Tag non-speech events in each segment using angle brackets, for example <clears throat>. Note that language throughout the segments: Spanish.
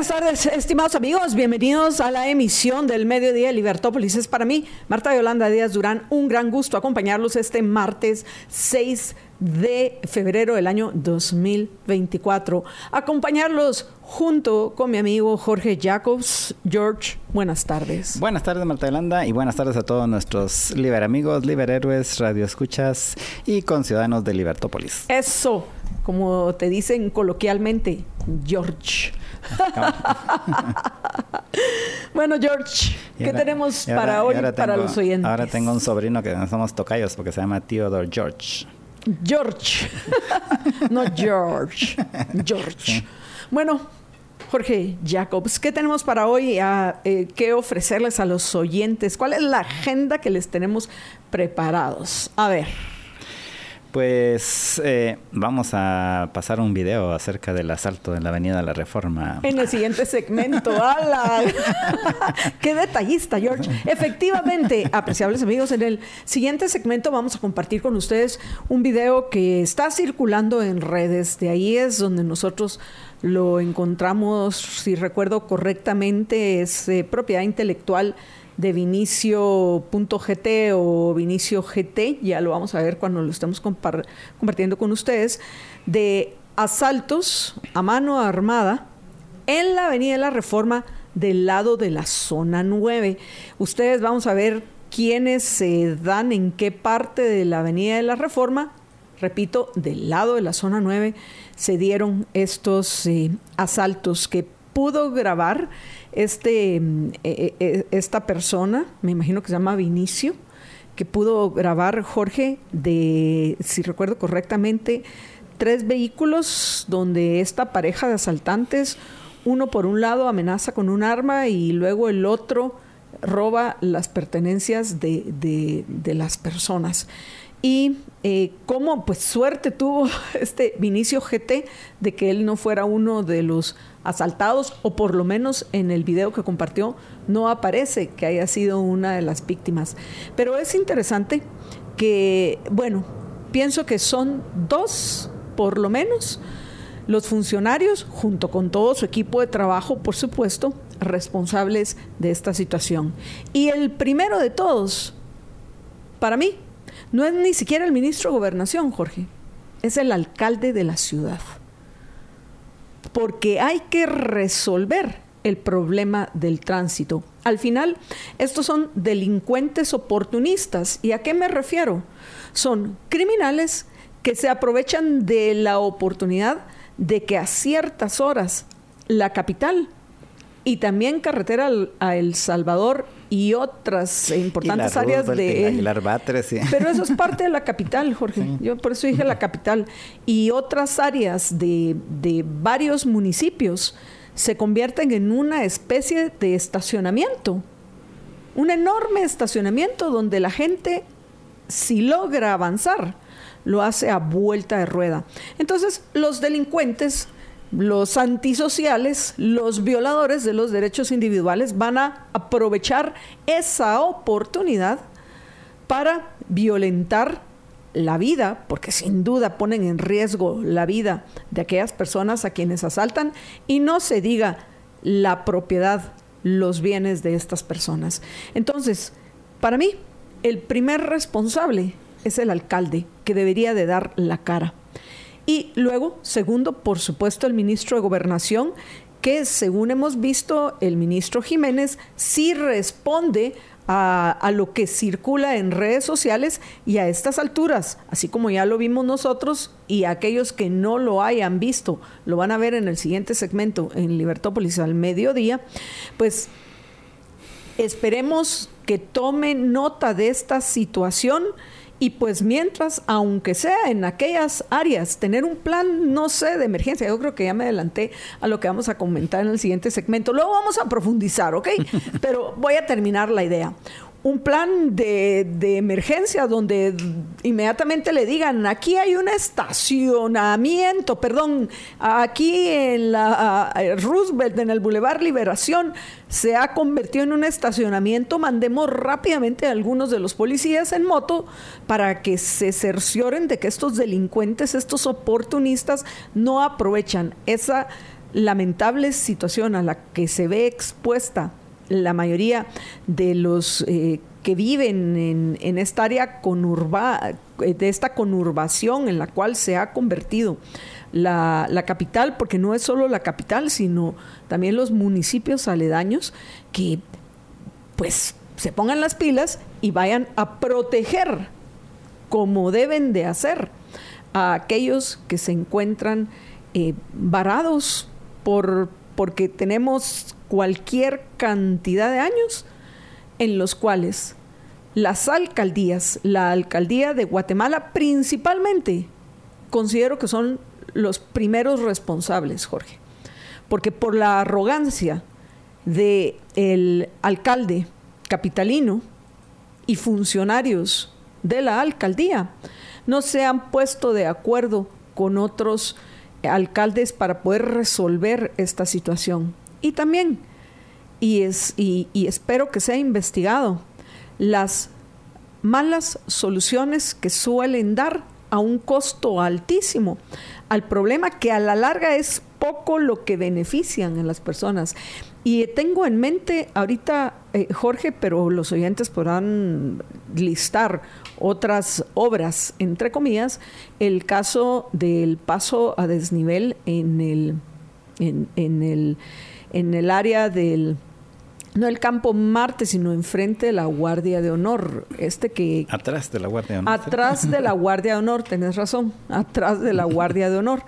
Buenas tardes, estimados amigos. Bienvenidos a la emisión del Mediodía de Libertópolis. Es para mí, Marta Yolanda Díaz Durán, un gran gusto acompañarlos este martes 6 de febrero del año 2024. Acompañarlos junto con mi amigo Jorge Jacobs. George, buenas tardes. Buenas tardes, Marta Yolanda, y buenas tardes a todos nuestros liber amigos, liber héroes, radioescuchas y conciudadanos de Libertópolis. Eso, como te dicen coloquialmente, George. <laughs> bueno, George, ¿qué ahora, tenemos ahora, para hoy, tengo, para los oyentes? Ahora tengo un sobrino que no somos tocayos porque se llama Theodore George. George, <laughs> no George, George. Sí. Bueno, Jorge Jacobs, ¿qué tenemos para hoy? A, eh, ¿Qué ofrecerles a los oyentes? ¿Cuál es la agenda que les tenemos preparados? A ver. Pues eh, vamos a pasar un video acerca del asalto en la Avenida de la Reforma. En el siguiente segmento, <laughs> ¡ala! <laughs> ¡Qué detallista, George! Efectivamente, apreciables amigos, en el siguiente segmento vamos a compartir con ustedes un video que está circulando en redes. De ahí es donde nosotros lo encontramos, si recuerdo correctamente, es eh, propiedad intelectual de Vinicio.gt o Vinicio GT, ya lo vamos a ver cuando lo estemos compar compartiendo con ustedes, de asaltos a mano armada en la Avenida de la Reforma del lado de la zona 9. Ustedes vamos a ver quiénes se dan en qué parte de la Avenida de la Reforma. Repito, del lado de la zona 9 se dieron estos eh, asaltos que pudo grabar este, eh, esta persona, me imagino que se llama Vinicio, que pudo grabar Jorge de, si recuerdo correctamente, tres vehículos donde esta pareja de asaltantes, uno por un lado amenaza con un arma y luego el otro roba las pertenencias de, de, de las personas. Y eh, cómo pues suerte tuvo <laughs> este Vinicio GT de que él no fuera uno de los asaltados o por lo menos en el video que compartió no aparece que haya sido una de las víctimas. Pero es interesante que, bueno, pienso que son dos por lo menos los funcionarios, junto con todo su equipo de trabajo, por supuesto, responsables de esta situación. Y el primero de todos, para mí, no es ni siquiera el ministro de Gobernación, Jorge, es el alcalde de la ciudad. Porque hay que resolver el problema del tránsito. Al final, estos son delincuentes oportunistas. ¿Y a qué me refiero? Son criminales que se aprovechan de la oportunidad de que a ciertas horas la capital y también carretera a El Salvador y otras importantes y áreas de Aguilar Batres, sí. <laughs> pero eso es parte de la capital Jorge sí. yo por eso dije la capital y otras áreas de, de varios municipios se convierten en una especie de estacionamiento un enorme estacionamiento donde la gente si logra avanzar lo hace a vuelta de rueda entonces los delincuentes los antisociales, los violadores de los derechos individuales van a aprovechar esa oportunidad para violentar la vida, porque sin duda ponen en riesgo la vida de aquellas personas a quienes asaltan y no se diga la propiedad, los bienes de estas personas. Entonces, para mí, el primer responsable es el alcalde, que debería de dar la cara. Y luego, segundo, por supuesto, el ministro de Gobernación, que según hemos visto, el ministro Jiménez sí responde a, a, lo que circula en redes sociales y a estas alturas, así como ya lo vimos nosotros y aquellos que no lo hayan visto, lo van a ver en el siguiente segmento en Libertópolis al mediodía, pues esperemos que tome nota de esta situación y pues mientras, aunque sea en aquellas áreas, tener un plan, no sé, de emergencia, yo creo que ya me adelanté a lo que vamos a comentar en el siguiente segmento. Luego vamos a profundizar, ¿ok? <laughs> Pero voy a terminar la idea. Un plan de, emergencia donde inmediatamente le digan, aquí hay un estacionamiento, perdón, aquí en la Roosevelt, en el Boulevard Liberación, se ha convertido en un estacionamiento, mandemos rápidamente a algunos de los policías en moto para que se cercioren de que estos delincuentes, estos oportunistas, no aprovechan esa lamentable situación a la que se ve expuesta la mayoría de los eh, que viven en, esta área conurba, eh, de esta conurbación en la cual se ha convertido la, la, capital, porque no es solo la capital, sino también los municipios aledaños que pues se pongan las pilas y vayan a proteger como deben de hacer a aquellos que se encuentran eh, varados por, porque tenemos cualquier cantidad de años en los cuales las alcaldías, la alcaldía de Guatemala principalmente, considero que son los primeros responsables, Jorge, porque por la arrogancia de el alcalde capitalino y funcionarios de la alcaldía no se han puesto de acuerdo con otros alcaldes para poder resolver esta situación. Y también, y, es, y, espero que sea investigado, las malas soluciones que suelen dar a un costo altísimo al problema que a la larga es poco lo que benefician a las personas. Y tengo en mente ahorita, eh, Jorge, pero los oyentes podrán listar otras obras, entre comillas, el caso del paso a desnivel en el, en el en el área del no el campo Marte, sino enfrente de la Guardia de Honor. Este que. Atrás de la Guardia de Honor. Atrás de la Guardia de Honor, tenés razón. Atrás de la Guardia de Honor.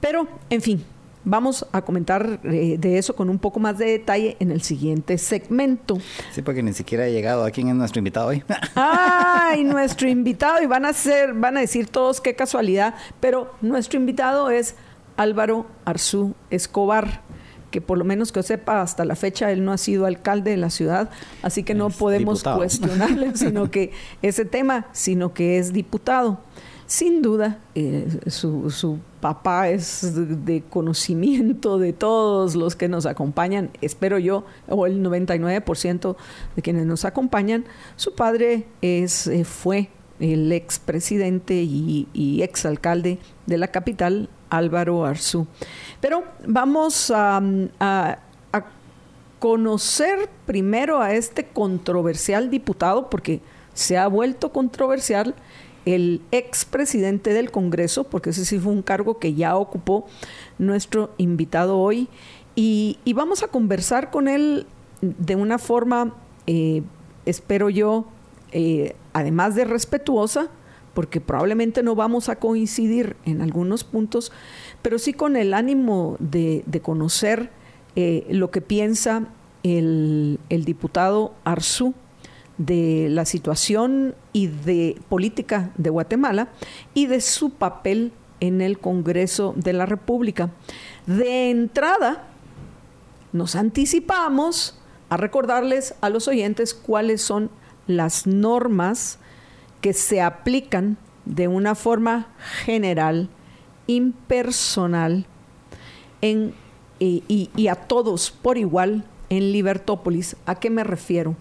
Pero, en fin, vamos a comentar eh, de eso con un poco más de detalle en el siguiente segmento. Sí, porque ni siquiera ha llegado. ¿A quién es nuestro invitado hoy? <laughs> ¡Ay, nuestro invitado! Y van a ser, van a decir todos qué casualidad, pero nuestro invitado es Álvaro Arzú Escobar que por lo menos que yo sepa, hasta la fecha él no ha sido alcalde de la ciudad, así que no podemos cuestionarle, <laughs> sino que ese tema, sino que es diputado. Sin duda, eh, su, su, papá es de, conocimiento de todos los que nos acompañan, espero yo, o el 99% de quienes nos acompañan. Su padre es, eh, fue el expresidente y, y exalcalde de la capital, Álvaro Arzú. Pero vamos a, conocer primero a este controversial diputado, porque se ha vuelto controversial el expresidente del Congreso, porque ese sí fue un cargo que ya ocupó nuestro invitado hoy, y, vamos a conversar con él de una forma, eh, espero yo, eh, además de respetuosa, porque probablemente no vamos a coincidir en algunos puntos, pero sí con el ánimo de, conocer eh, lo que piensa el, diputado Arzú de la situación y de política de Guatemala y de su papel en el Congreso de la República. De entrada, nos anticipamos a recordarles a los oyentes cuáles son las normas que se aplican de una forma general, impersonal, en, y, y a todos por igual en Libertópolis. ¿A qué me refiero?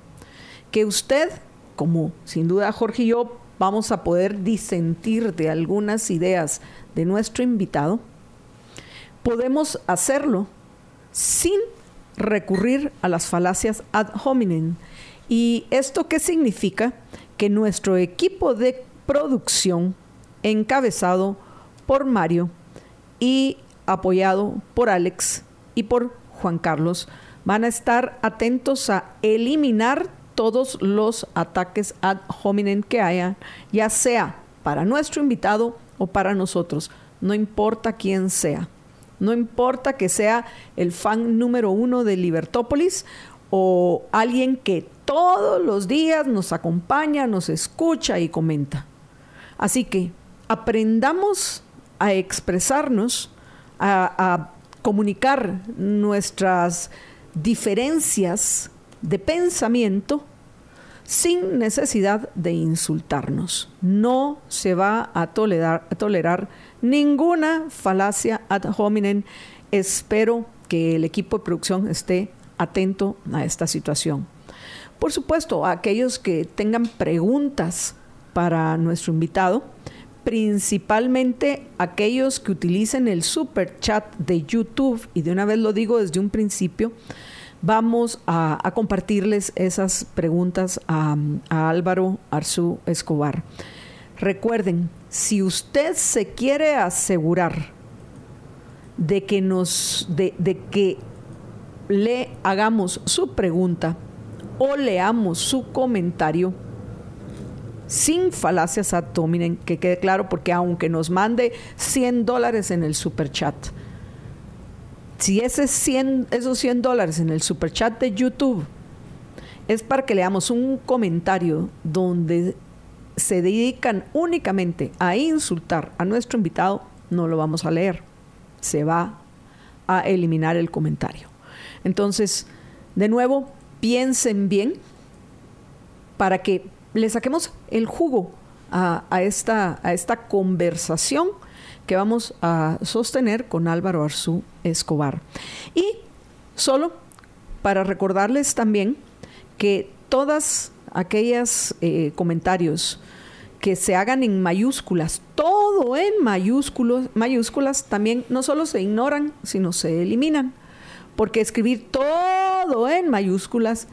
Que usted, como sin duda Jorge y yo, vamos a poder disentir de algunas ideas de nuestro invitado, podemos hacerlo sin recurrir a las falacias ad hominem. ¿Y esto qué significa? Que nuestro equipo de producción, encabezado por Mario y apoyado por Alex y por Juan Carlos, van a estar atentos a eliminar todos los ataques ad hominem que haya, ya sea para nuestro invitado o para nosotros, no importa quién sea. No importa que sea el fan número uno de Libertópolis o alguien que todos los días nos acompaña, nos escucha y comenta. Así que aprendamos a expresarnos, a, comunicar nuestras diferencias de pensamiento sin necesidad de insultarnos. No se va a tolerar, a tolerar ninguna falacia ad hominem. Espero que el equipo de producción esté atento a esta situación. Por supuesto, a aquellos que tengan preguntas para nuestro invitado, principalmente aquellos que utilicen el super chat de YouTube, y de una vez lo digo desde un principio, vamos a, compartirles esas preguntas a, Álvaro Arzú Escobar. Recuerden, si usted se quiere asegurar de que nos, de, de que le hagamos su pregunta o leamos su comentario, sin falacias ad hominem, que quede claro, porque aunque nos mande 100 dólares en el super chat, si ese 100, esos 100 dólares en el super chat de YouTube es para que leamos un comentario donde se dedican únicamente a insultar a nuestro invitado, no lo vamos a leer. Se va a eliminar el comentario. Entonces, de nuevo, piensen bien para que le saquemos el jugo a, esta, conversación que vamos a sostener con Álvaro Arzú Escobar. Y solo para recordarles también que todas aquellas eh, comentarios que se hagan en mayúsculas, todo en mayúsculas también no solo se ignoran, sino se eliminan. Porque escribir todo en mayúsculas,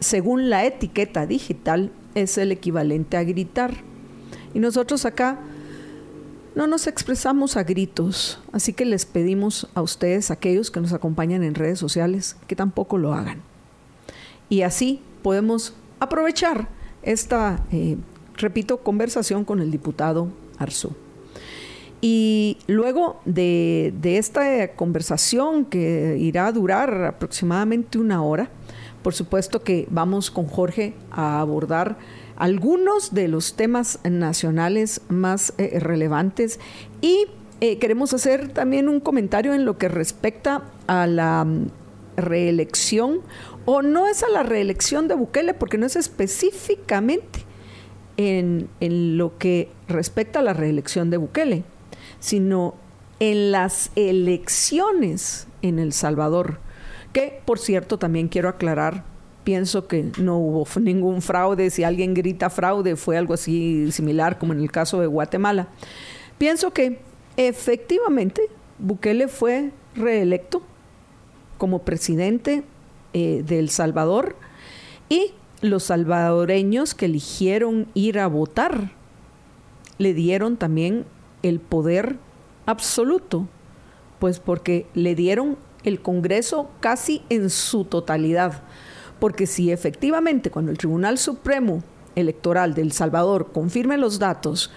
según la etiqueta digital, es el equivalente a gritar. Y nosotros acá no nos expresamos a gritos, así que les pedimos a ustedes, aquellos que nos acompañan en redes sociales, que tampoco lo hagan. Y así podemos aprovechar esta, eh, repito, conversación con el diputado Arzú. Y luego de, esta conversación que irá a durar aproximadamente una hora, por supuesto que vamos con Jorge a abordar algunos de los temas nacionales más eh, relevantes. Y eh, queremos hacer también un comentario en lo que respecta a la mm, reelección o no es a la reelección de Bukele porque no es específicamente en, en lo que respecta a la reelección de Bukele, sino en las elecciones en El Salvador que por cierto también quiero aclarar, pienso que no hubo ningún fraude, si alguien grita fraude fue algo así similar como en el caso de Guatemala. Pienso que efectivamente Bukele fue reelecto como presidente eh, de El Salvador y los salvadoreños que eligieron ir a votar le dieron también el poder absoluto, pues porque le dieron el Congreso casi en su totalidad. Porque si efectivamente cuando el Tribunal Supremo Electoral de El Salvador confirme los datos,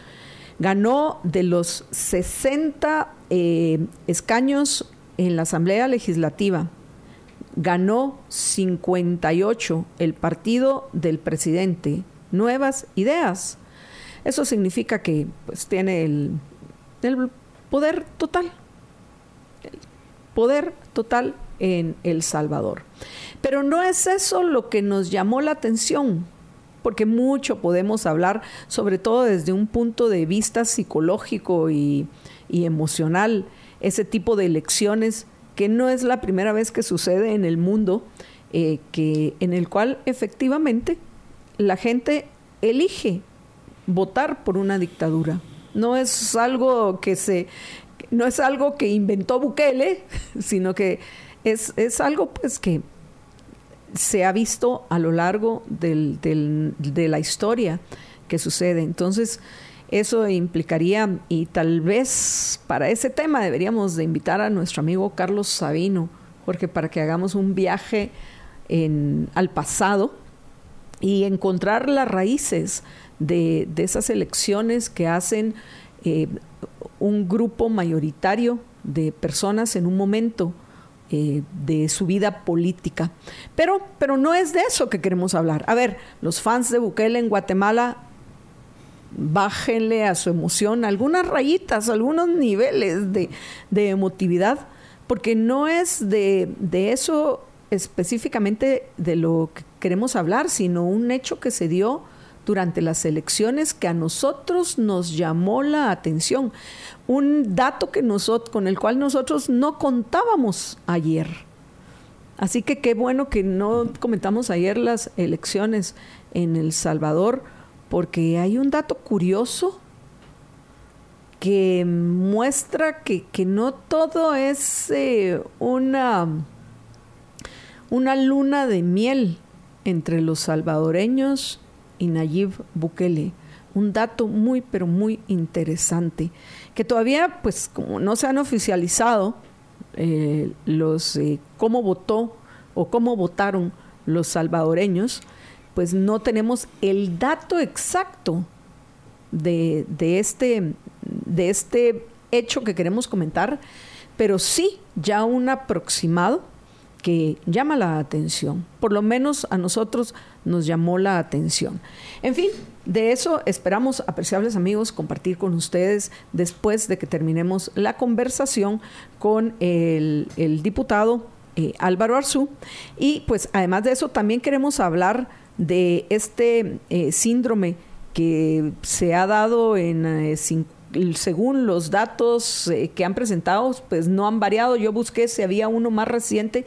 ganó de los 60 eh, escaños en la Asamblea Legislativa, ganó 58 el partido del presidente, nuevas ideas. Eso significa que pues, tiene el, el poder total poder total en El Salvador. Pero no es eso lo que nos llamó la atención, porque mucho podemos hablar, sobre todo desde un punto de vista psicológico y, emocional, ese tipo de elecciones que no es la primera vez que sucede en el mundo, eh, que, en el cual efectivamente la gente elige votar por una dictadura. No es algo que se no es algo que inventó Bukele, <laughs> sino que es, algo pues que se ha visto a lo largo de la historia que sucede. Entonces, eso implicaría, y tal vez para ese tema deberíamos de invitar a nuestro amigo Carlos Sabino, porque para que hagamos un viaje al pasado y encontrar las raíces de, esas elecciones que hacen eh, un grupo mayoritario de personas en un momento eh, de su vida política. Pero, pero no es de eso que queremos hablar. A ver, los fans de Bukele en Guatemala, bájenle a su emoción algunas rayitas, algunos niveles de, emotividad, porque no es de, de eso específicamente de lo que queremos hablar, sino un hecho que se dio durante las elecciones que a nosotros nos llamó la atención. Un dato que nosotros, con el cual nosotros no contábamos ayer. Así que qué bueno que no comentamos ayer las elecciones en El Salvador, porque hay un dato curioso que muestra que, no todo es eh, una, una luna de miel entre los salvadoreños y Nayib Bukele. Un dato muy, pero muy interesante, que todavía, pues, como no se han oficializado eh, los eh, cómo votó o cómo votaron los salvadoreños, pues no tenemos el dato exacto de, de, este, de este hecho que queremos comentar, pero sí ya un aproximado que llama la atención. Por lo menos a nosotros nos llamó la atención. En fin, de eso esperamos, apreciables amigos, compartir con ustedes después de que terminemos la conversación con el, diputado eh, Álvaro Arzú. Y pues además de eso, también queremos hablar de este eh, síndrome que se ha dado en eh, según los datos que han presentado, pues no han variado. Yo busqué si había uno más reciente,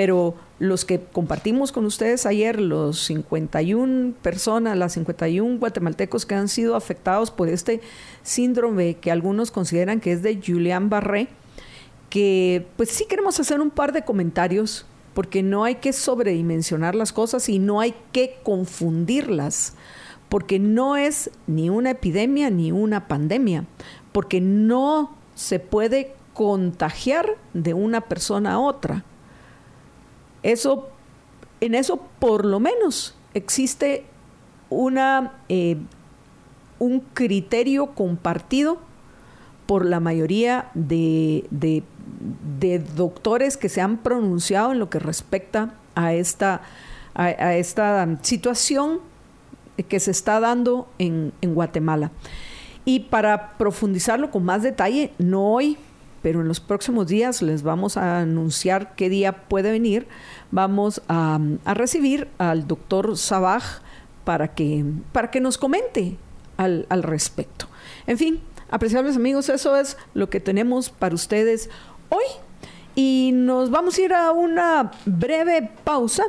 pero los que compartimos con ustedes ayer, los 51 personas, las 51 guatemaltecos que han sido afectados por este síndrome que algunos consideran que es de Julián Barré, que pues sí queremos hacer un par de comentarios porque no hay que sobredimensionar las cosas y no hay que confundirlas, porque no es ni una epidemia ni una pandemia, porque no se puede contagiar de una persona a otra. Eso, en eso por lo menos existe una, eh, un criterio compartido por la mayoría de, doctores que se han pronunciado en lo que respecta a esta, a, esta situación que se está dando en, en Guatemala. Y para profundizarlo con más detalle, no hoy, pero en los próximos días les vamos a anunciar qué día puede venir. Vamos a, recibir al doctor Sabaj para que, para que nos comente al, al respecto. En fin, apreciables amigos, eso es lo que tenemos para ustedes hoy. Y nos vamos a ir a una breve pausa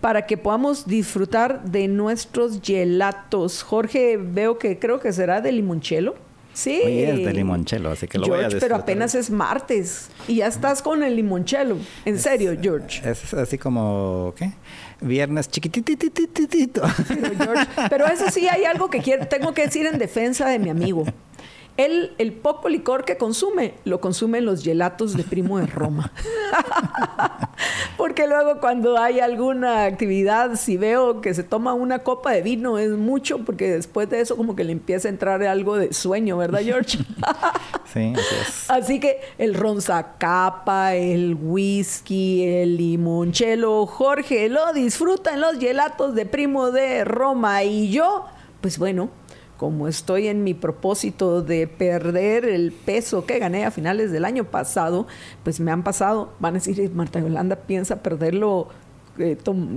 para que podamos disfrutar de nuestros gelatos. Jorge, veo que creo que será de limonchelo. Sí. Hoy es de limonchelo, así que lo voy a Pero apenas es martes y ya estás con el limonchelo. En serio, George. Es así como, ¿qué? Viernes chiquititititito. Pero, George, pero eso sí hay algo que quiero, tengo que decir en defensa de mi amigo. Él, el poco licor que consume, lo consume en los gelatos de Primo de Roma. <laughs> Porque luego cuando hay alguna actividad, si veo que se toma una copa de vino, es mucho, porque después de eso como que le empieza a entrar algo de sueño, ¿verdad, George? <laughs> sí, así es. Así que el ronzacapa, el whisky, el limonchelo, Jorge lo disfruta en los gelatos de Primo de Roma y yo, pues bueno, como estoy en mi propósito de perder el peso que gané a finales del año pasado, pues me han pasado, van a decir, Marta Yolanda piensa perderlo eh,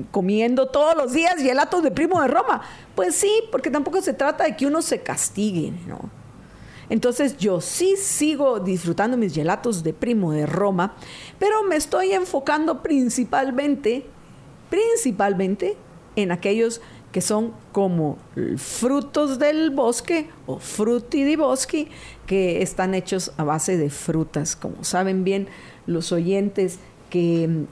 comiendo todos los días gelatos de primo de Roma. Pues sí, porque tampoco se trata de que uno se castigue, ¿no? Entonces yo sí sigo disfrutando mis gelatos de primo de Roma, pero me estoy enfocando principalmente, principalmente en aquellos que son como frutos del bosque o frutti di boschi, que están hechos a base de frutas. Como saben bien los oyentes, que mm,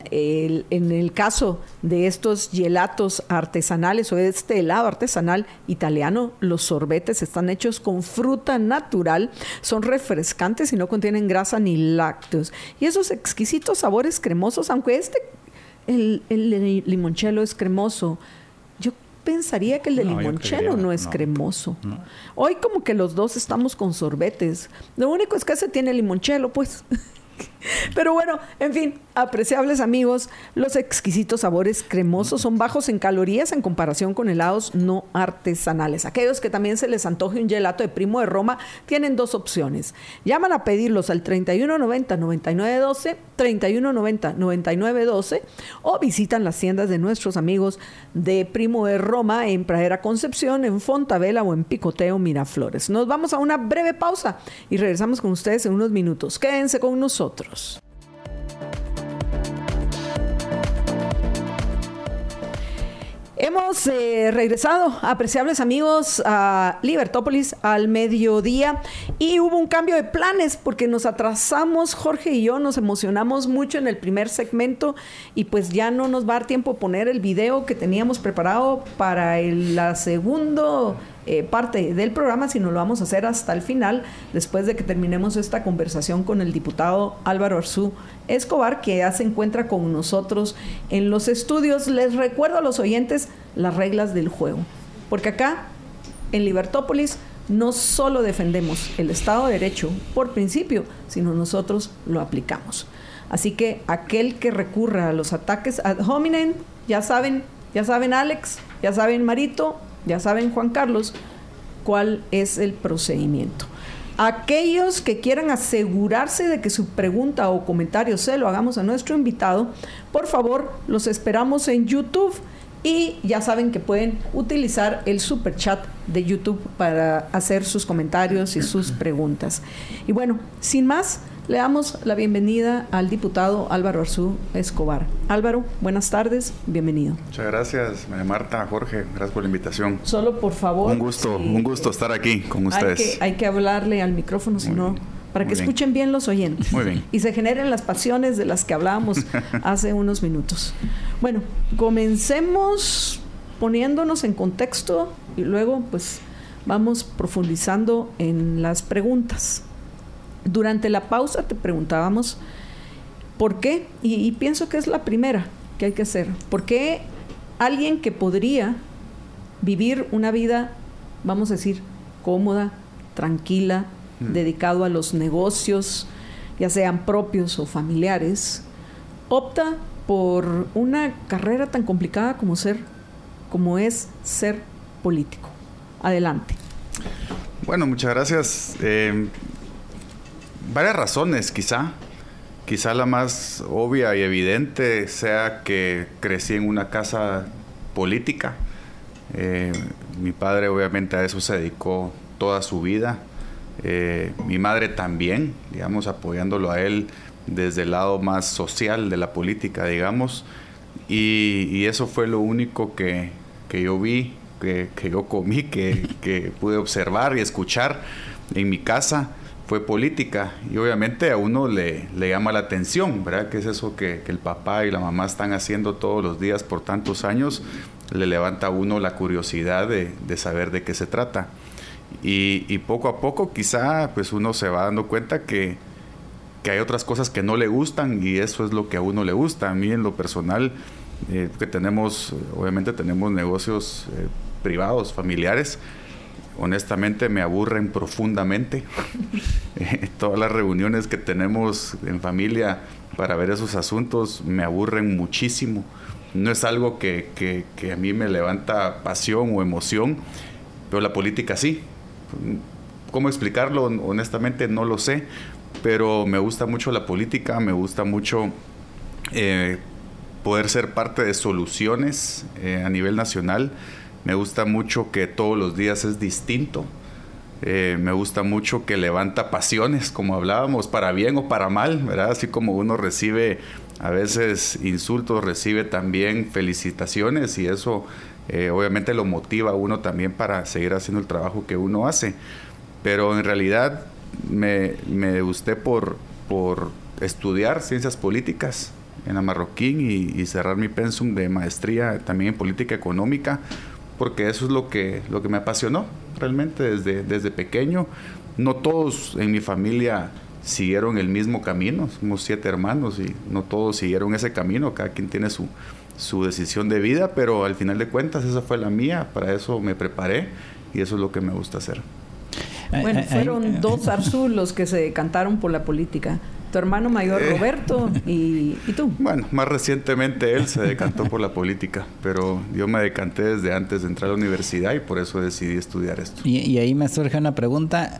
en el caso de estos gelatos artesanales o este helado artesanal italiano, los sorbetes están hechos con fruta natural, son refrescantes y no contienen grasa ni lácteos. Y esos exquisitos sabores cremosos, aunque este, el, el limoncello es cremoso, pensaría que el de limonchelo no es cremoso. Hoy como que los dos estamos con sorbetes. Lo único es que ese tiene limonchelo, pues. <laughs> Pero bueno, en fin, apreciables amigos, los exquisitos sabores cremosos son bajos en calorías en comparación con helados no artesanales. Aquellos que también se les antoje un gelato de primo de Roma tienen dos opciones. Llaman a pedirlos al 3190-9912, 3190-9912 o visitan las tiendas de nuestros amigos de Primo de Roma en Pradera Concepción, en Fontavela o en Picoteo Miraflores. Nos vamos a una breve pausa y regresamos con ustedes en unos minutos. Quédense con nosotros. Hemos eh, regresado, apreciables amigos, a Libertópolis al mediodía y hubo un cambio de planes porque nos atrasamos, Jorge y yo nos emocionamos mucho en el primer segmento y pues ya no nos va a dar tiempo poner el video que teníamos preparado para el la segundo eh, parte del programa, sino lo vamos a hacer hasta el final, después de que terminemos esta conversación con el diputado Álvaro Arzú Escobar, que ya se encuentra con nosotros en los estudios. Les recuerdo a los oyentes las reglas del juego, porque acá, en Libertópolis, no solo defendemos el Estado de Derecho por principio, sino nosotros lo aplicamos. Así que aquel que recurra a los ataques ad hominem, ya saben, ya saben Alex, ya saben Marito, ya saben, Juan Carlos, cuál es el procedimiento. Aquellos que quieran asegurarse de que su pregunta o comentario se lo hagamos a nuestro invitado, por favor, los esperamos en YouTube y ya saben que pueden utilizar el super chat de YouTube para hacer sus comentarios y sus preguntas. Y bueno, sin más, le damos la bienvenida al diputado Álvaro Arzú Escobar. Álvaro, buenas tardes, bienvenido. Muchas gracias, Marta, Jorge, gracias por la invitación. Solo por favor. Un gusto, un gusto estar aquí con ustedes. Hay que, hay que hablarle al micrófono, si no, para que escuchen bien los oyentes. Muy bien. Y se generen las pasiones de las que hablábamos <laughs> hace unos minutos. Bueno, comencemos poniéndonos en contexto y luego pues vamos profundizando en las preguntas. Durante la pausa te preguntábamos por qué, y, pienso que es la primera que hay que hacer, ¿por qué alguien que podría vivir una vida, vamos a decir, cómoda, tranquila, mm. dedicado a los negocios, ya sean propios o familiares, opta por una carrera tan complicada como ser, como es ser político. Adelante. Bueno, muchas gracias. Eh, varias razones, quizá. Quizá la más obvia y evidente sea que crecí en una casa política. Eh, mi padre obviamente a eso se dedicó toda su vida. Eh, mi madre también, digamos, apoyándolo a él desde el lado más social de la política, digamos. Y, eso fue lo único que, yo vi, que, yo comí, que, que pude observar y escuchar en mi casa fue política y obviamente a uno le, le llama la atención, ¿verdad? Que es eso que, el papá y la mamá están haciendo todos los días por tantos años, le levanta a uno la curiosidad de, saber de qué se trata. Y, poco a poco quizá pues uno se va dando cuenta que, hay otras cosas que no le gustan y eso es lo que a uno le gusta. A mí en lo personal, eh, que tenemos, obviamente tenemos negocios eh, privados, familiares, honestamente me aburren profundamente. <laughs> Eh, todas las reuniones que tenemos en familia para ver esos asuntos me aburren muchísimo. No es algo que, a mí me levanta pasión o emoción, pero la política sí. ¿Cómo explicarlo? Honestamente no lo sé, pero me gusta mucho la política, me gusta mucho eh, poder ser parte de soluciones eh, a nivel nacional me gusta mucho que todos los días es distinto. Eh, me gusta mucho que levanta pasiones, como hablábamos, para bien o para mal, ¿verdad? Así como uno recibe a veces insultos, recibe también felicitaciones y eso eh, obviamente lo motiva a uno también para seguir haciendo el trabajo que uno hace. Pero en realidad me, gusté por, por estudiar ciencias políticas en la Marroquín y, y cerrar mi pensum de maestría también en política económica porque eso es lo que, lo que me apasionó realmente desde, desde pequeño. No todos en mi familia siguieron el mismo camino, somos siete hermanos y no todos siguieron ese camino, cada quien tiene su, su decisión de vida, pero al final de cuentas esa fue la mía, para eso me preparé y eso es lo que me gusta hacer. Bueno, fueron dos Arzul los que se decantaron por la política tu hermano mayor eh. Roberto y, tú. Bueno, más recientemente él se decantó por la política, pero yo me decanté desde antes de entrar a la universidad y por eso decidí estudiar esto. Y, ahí me surge una pregunta.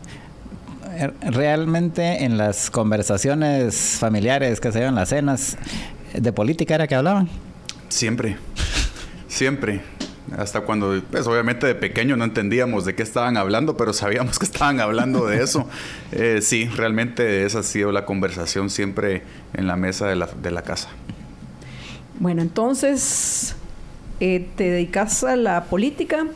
er, realmente en las conversaciones familiares que se en las cenas, ¿de política era que hablaban? Siempre, siempre. Hasta cuando, pues obviamente de pequeño no entendíamos de qué estaban hablando, pero sabíamos que estaban hablando de eso. <laughs> Eh, sí, realmente esa ha sido la conversación siempre en la mesa de la, de la casa. Bueno, entonces eh, te dedicas a la política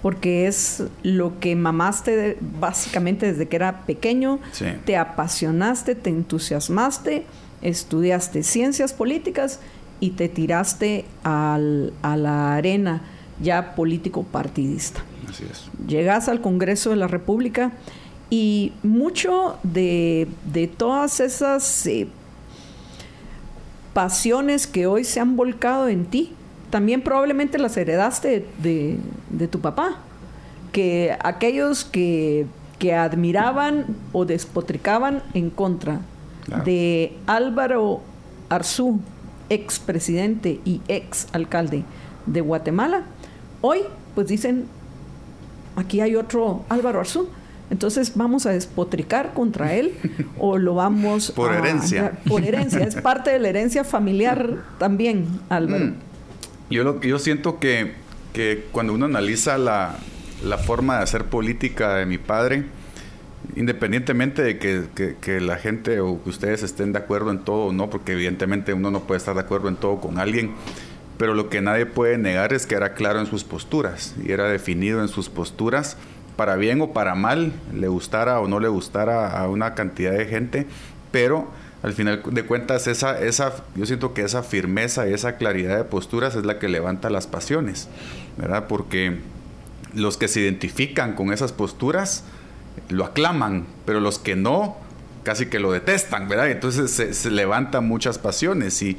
porque es lo que mamaste básicamente desde que era pequeño, te apasionaste, te entusiasmaste, estudiaste ciencias políticas y te tiraste a la arena ya político partidista. Así es. Llegas al Congreso de la República y mucho de, todas esas eh, pasiones que hoy se han volcado en ti, también probablemente las heredaste de, tu papá, que aquellos que, admiraban o despotricaban en contra de Álvaro Arzú, expresidente y ex alcalde de Guatemala, hoy pues dicen, aquí hay otro Álvaro Arzú, entonces vamos a despotricar contra él <laughs> o lo vamos por herencia. Por herencia, es parte de la herencia familiar también, Álvaro. Mm. Yo, lo, yo siento que, que cuando uno analiza la, la, forma de hacer política de mi padre, independientemente de que, que, la gente o que ustedes estén de acuerdo en todo o no, porque evidentemente uno no puede estar de acuerdo en todo con alguien, pero lo que nadie puede negar es que era claro en sus posturas y era definido en sus posturas, para bien o para mal, le gustara o no le gustara a una cantidad de gente, pero al final de cuentas, esa, esa, yo siento que esa firmeza y esa claridad de posturas es la que levanta las pasiones, ¿verdad? Porque los que se identifican con esas posturas lo aclaman, pero los que no, casi que lo detestan, ¿verdad? Entonces se, levantan muchas pasiones y,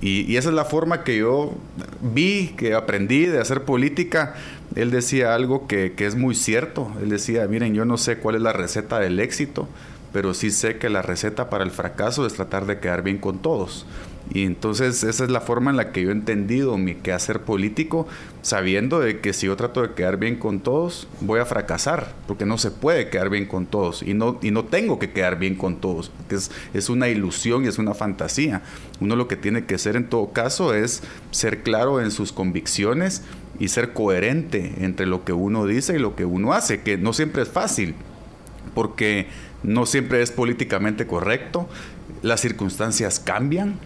y, esa es la forma que yo vi, que aprendí de hacer política. Él decía algo que, que es muy cierto. Él decía, miren, yo no sé cuál es la receta del éxito, pero sí sé que la receta para el fracaso es tratar de quedar bien con todos. Y entonces esa es la forma en la que yo he entendido mi quehacer político, sabiendo de que si yo trato de quedar bien con todos, voy a fracasar, porque no se puede quedar bien con todos y no, y no tengo que quedar bien con todos, porque es, es una ilusión y es una fantasía. Uno lo que tiene que ser en todo caso es ser claro en sus convicciones y ser coherente entre lo que uno dice y lo que uno hace, que no siempre es fácil, porque no siempre es políticamente correcto, las circunstancias cambian,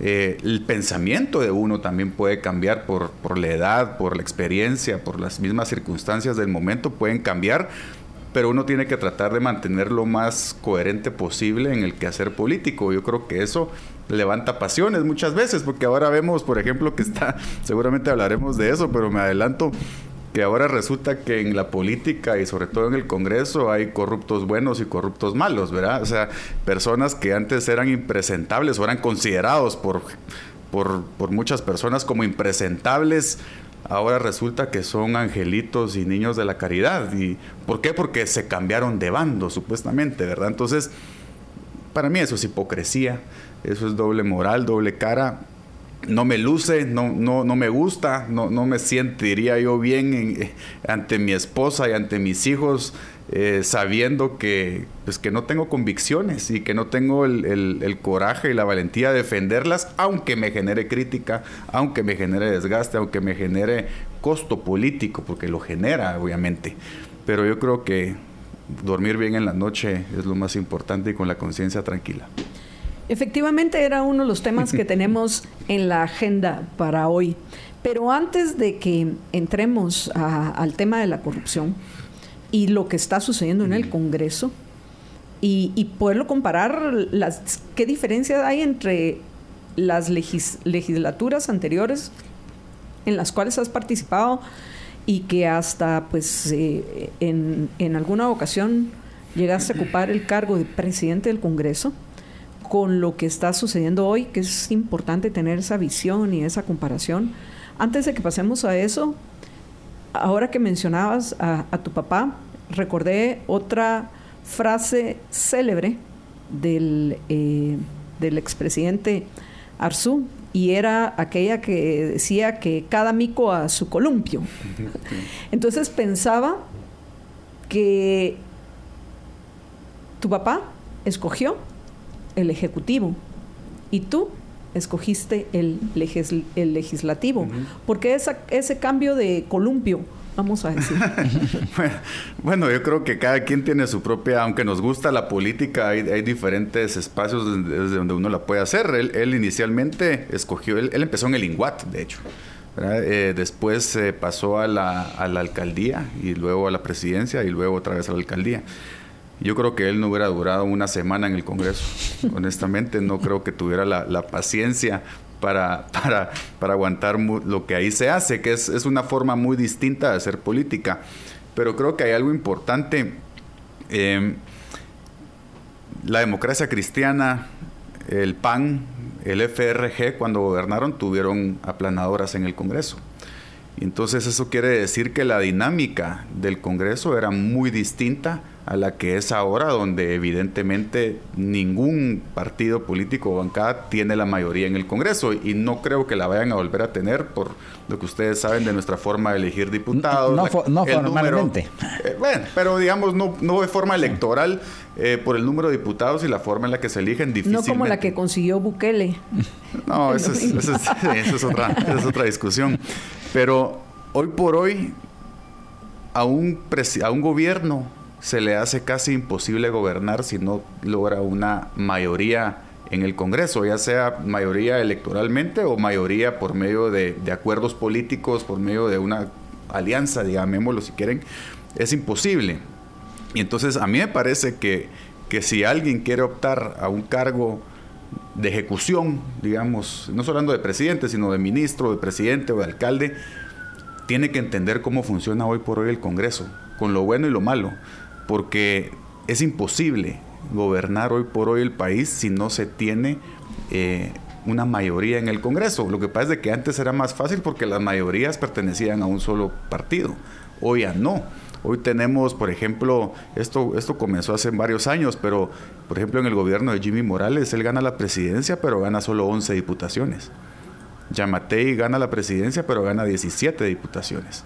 eh, el pensamiento de uno también puede cambiar por, por la edad, por la experiencia, por las mismas circunstancias del momento, pueden cambiar, pero uno tiene que tratar de mantener lo más coherente posible en el quehacer político. Yo creo que eso levanta pasiones muchas veces, porque ahora vemos, por ejemplo, que está, <laughs> seguramente hablaremos de eso, pero me adelanto, que ahora resulta que en la política y sobre todo en el Congreso hay corruptos buenos y corruptos malos, ¿verdad? O sea, personas que antes eran impresentables o eran considerados por, por, muchas personas como impresentables, ahora resulta que son angelitos y niños de la caridad. ¿Y por qué? Porque se cambiaron de bando, supuestamente, ¿verdad? Entonces, para mí eso es hipocresía, eso es doble moral, doble cara no me luce, no, no, no me gusta, no, no me sentiría yo bien eh, ante mi esposa y ante mis hijos, eh, sabiendo que, pues, que no tengo convicciones y que no tengo el, coraje y la valentía de defenderlas, aunque me genere crítica, aunque me genere desgaste, aunque me genere costo político, porque lo genera, obviamente. Pero yo creo que dormir bien en la noche es lo más importante y con la conciencia tranquila. Efectivamente era uno de los temas que <laughs> tenemos en la agenda para hoy. Pero antes de que entremos al tema de la corrupción y lo que está sucediendo en el Congreso y, poderlo comparar, las, qué diferencia hay entre las legislaturas anteriores en las cuales has participado y que hasta pues eh, en, en alguna ocasión llegaste a ocupar el cargo de presidente del Congreso con lo que está sucediendo hoy, que es importante tener esa visión y esa comparación. Antes de que pasemos a eso, ahora que mencionabas a, tu papá, recordé otra frase célebre del, eh, del expresidente Arzú, y era aquella que decía que cada mico a su columpio. <laughs> Entonces pensaba que tu papá escogió el Ejecutivo y tú escogiste el, el legislativo. Porque esa, ese cambio de columpio, vamos a decir. <laughs> bueno, yo creo que cada quien tiene su propia, aunque nos gusta la política, hay, diferentes espacios desde donde uno la puede hacer. Él, inicialmente escogió, él, empezó en el INGUAT, de hecho. Eh, después pasó a la, a la alcaldía y luego a la presidencia y luego otra vez a la alcaldía. Yo creo que él no hubiera durado una semana en el Congreso. <laughs> Honestamente, no creo que tuviera la, paciencia para, para, para, aguantar lo que ahí se hace, que es, es, una forma muy distinta de hacer política. Pero creo que hay algo importante. Em, la democracia cristiana, el PAN, el FRG, cuando gobernaron, tuvieron aplanadoras en el Congreso. Entonces eso quiere decir que la dinámica del Congreso era muy distinta a la que es ahora, donde evidentemente ningún partido político o bancada tiene la mayoría en el Congreso y no creo que la vayan a volver a tener por lo que ustedes saben de nuestra forma de elegir diputados. No, formalmente. Eh, bueno, pero digamos no, no de forma electoral eh, por el número de diputados y la forma en la que se eligen difícilmente. No como la que consiguió Bukele. No, esa <laughs> es, otra, esa es otra discusión. Pero hoy por hoy a un, a un gobierno se le hace casi imposible gobernar si no logra una mayoría en el Congreso, ya sea mayoría electoralmente o mayoría por medio de, acuerdos políticos, por medio de una alianza, digámoslo si quieren, es imposible. Y entonces a mí me parece que, que si alguien quiere optar a un cargo de ejecución, digamos, no solo hablando de presidente, sino de ministro, de presidente o de alcalde, tiene que entender cómo funciona hoy por hoy el Congreso, con lo bueno y lo malo porque es imposible gobernar hoy por hoy el país si no se tiene eh, una mayoría en el Congreso. Lo que pasa es que antes era más fácil porque las mayorías pertenecían a un solo partido. Hoy ya no. Hoy tenemos, por ejemplo, esto, esto comenzó hace varios años, pero por ejemplo en el gobierno de Jimmy Morales, él gana la presidencia, pero gana solo 11 diputaciones. Yamatei gana la presidencia, pero gana 17 diputaciones.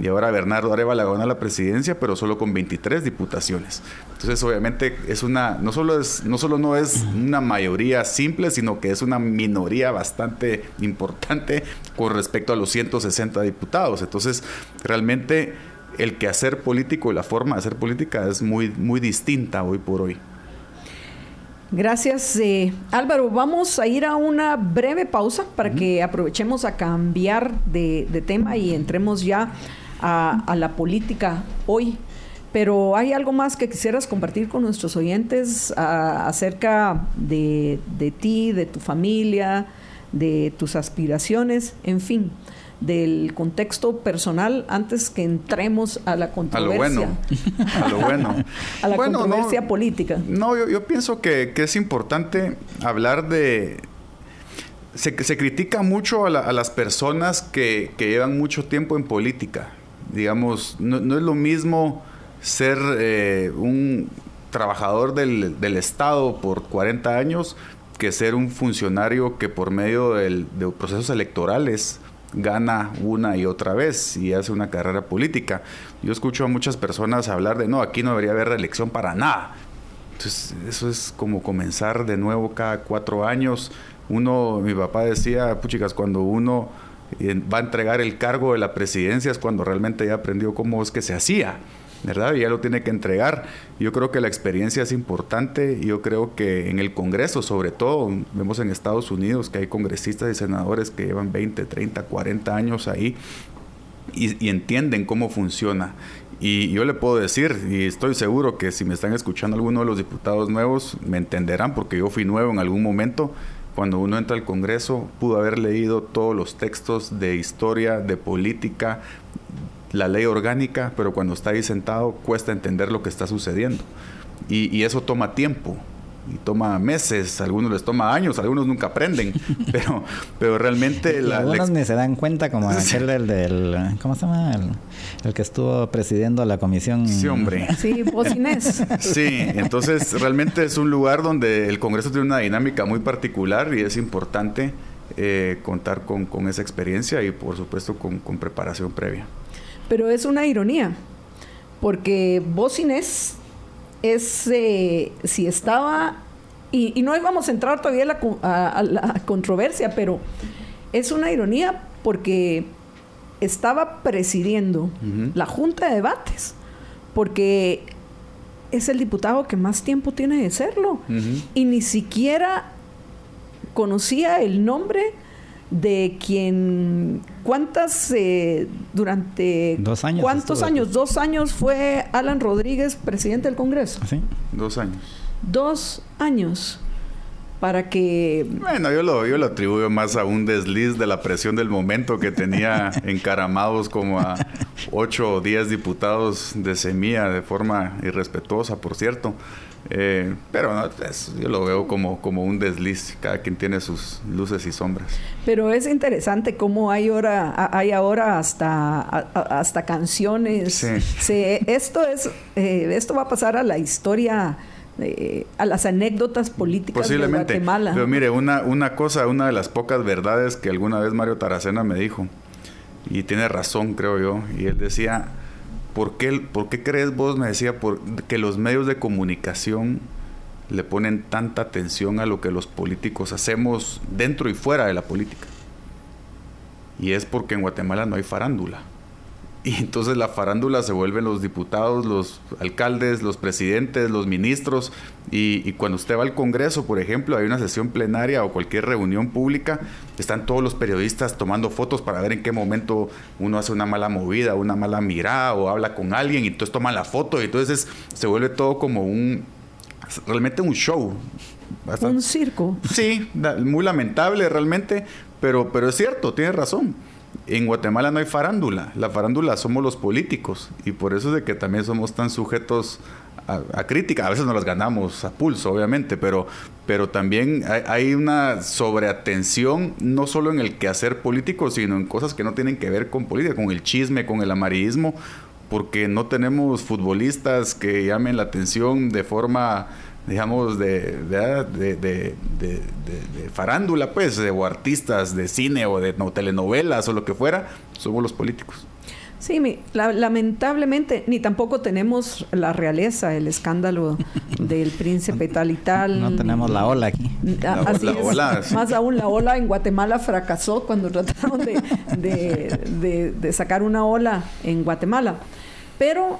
Y ahora Bernardo Arevalo gana la presidencia, pero solo con 23 diputaciones. Entonces, obviamente, es una, no solo, es, no solo no es una mayoría simple, sino que es una minoría bastante importante con respecto a los 160 diputados. Entonces, realmente el quehacer político y la forma de hacer política es muy, muy distinta hoy por hoy. Gracias, eh, Álvaro. Vamos a ir a una breve pausa para que aprovechemos a cambiar de, de tema y entremos ya a, la política hoy. Pero hay algo más que quisieras compartir con nuestros oyentes acerca de, de, ti, de tu familia, de tus aspiraciones, en fin, del contexto personal antes que entremos a la controversia. A lo bueno. <laughs> A, la controversia política. No, yo, pienso que, es importante hablar de, se, se, critica mucho a, a las personas que, que, llevan mucho tiempo en política digamos, no, es lo mismo ser eh, un trabajador del, Estado por 40 años que ser un funcionario que por medio de procesos electorales gana una y otra vez y hace una carrera política. Yo escucho a muchas personas hablar de, no, aquí no debería haber reelección para nada. Entonces, eso es como comenzar de nuevo cada cuatro años. Uno, mi papá decía, puchicas, cuando uno va a entregar el cargo de la presidencia es cuando realmente ya aprendió cómo es que se hacía. ¿verdad? Y ya lo tiene que entregar. Yo creo que la experiencia es importante. Yo creo que en el Congreso, sobre todo, vemos en Estados Unidos que hay congresistas y senadores que llevan 20, 30, 40 años ahí y, entienden cómo funciona. Y yo le puedo decir, y estoy seguro que si me están escuchando algunos de los diputados nuevos, me entenderán porque yo fui nuevo en algún momento cuando uno entra al Congreso, pudo haber leído todos los textos de historia, de política, la ley orgánica, pero cuando está ahí sentado cuesta entender lo que está sucediendo. Y, eso toma tiempo y toma meses, algunos les toma años, algunos nunca aprenden, <laughs> pero, pero realmente... la, algunos ni se dan cuenta, como <laughs> aquel del, del ¿cómo se llama? El, que estuvo presidiendo la comisión. Sí, hombre. Sí, Bocinés. <laughs> Sí, entonces realmente es un lugar donde el Congreso tiene una dinámica muy particular y es importante eh, contar con, con, esa experiencia y por supuesto con, con preparación previa. Pero es una ironía, porque Bocinés es eh, si estaba, y, no íbamos a entrar todavía a la, controversia, pero es una ironía porque estaba presidiendo la Junta de Debates, porque es el diputado que más tiempo tiene de serlo, y ni siquiera conocía el nombre de quien cuántas eh, durante dos años cuántos años dos años fue Alan Rodríguez presidente del Congreso. Sí. Dos años. Dos años para que bueno yo lo yo lo atribuyo más a un desliz de la presión del momento que tenía <laughs> encaramados como a ocho o diez diputados de semilla de forma irrespetuosa por cierto eh, pero no, yo lo veo como, como un desliz. Cada quien tiene sus luces y sombras. Pero es interesante cómo hay ahora, hay ahora hasta, hasta canciones. Sí. esto, es, eh, esto va a pasar a la historia. Eh, a las anécdotas políticas de Guatemala. Pero mire, una, una cosa, una de las pocas verdades que alguna vez Mario Taracena me dijo, y tiene razón, creo yo, y él decía, ¿Por qué, ¿Por qué crees vos, me decía, que los medios de comunicación le ponen tanta atención a lo que los políticos hacemos dentro y fuera de la política? Y es porque en Guatemala no hay farándula. Y entonces la farándula se vuelven los diputados, los alcaldes, los presidentes, los ministros. Y, cuando usted va al Congreso, por ejemplo, hay una sesión plenaria o cualquier reunión pública, están todos los periodistas tomando fotos para ver en qué momento uno hace una mala movida, una mala mirada o habla con alguien y entonces toman la foto y entonces se vuelve todo como un, realmente un show. Un circo. Sí, muy lamentable realmente, pero, pero es cierto, tiene razón en Guatemala no hay farándula, la farándula somos los políticos. Y por eso es de que también somos tan sujetos a, crítica, a veces nos las ganamos a pulso, obviamente, pero, pero también hay, una sobreatención no solo en el quehacer político, sino en cosas que no tienen que ver con política, con el chisme, con el amarillismo, porque no tenemos futbolistas que llamen la atención de forma digamos, de, de, de, de, farándula, pues, o artistas de cine o de telenovelas o lo que fuera, somos los políticos. Sí, lamentablemente, ni tampoco tenemos la realeza, el escándalo del <laughs> príncipe tal y tal. No tenemos la ola aquí. Así es. <laughs> Más aún, la ola en Guatemala fracasó cuando trataron de, de sacar una ola en Guatemala. Pero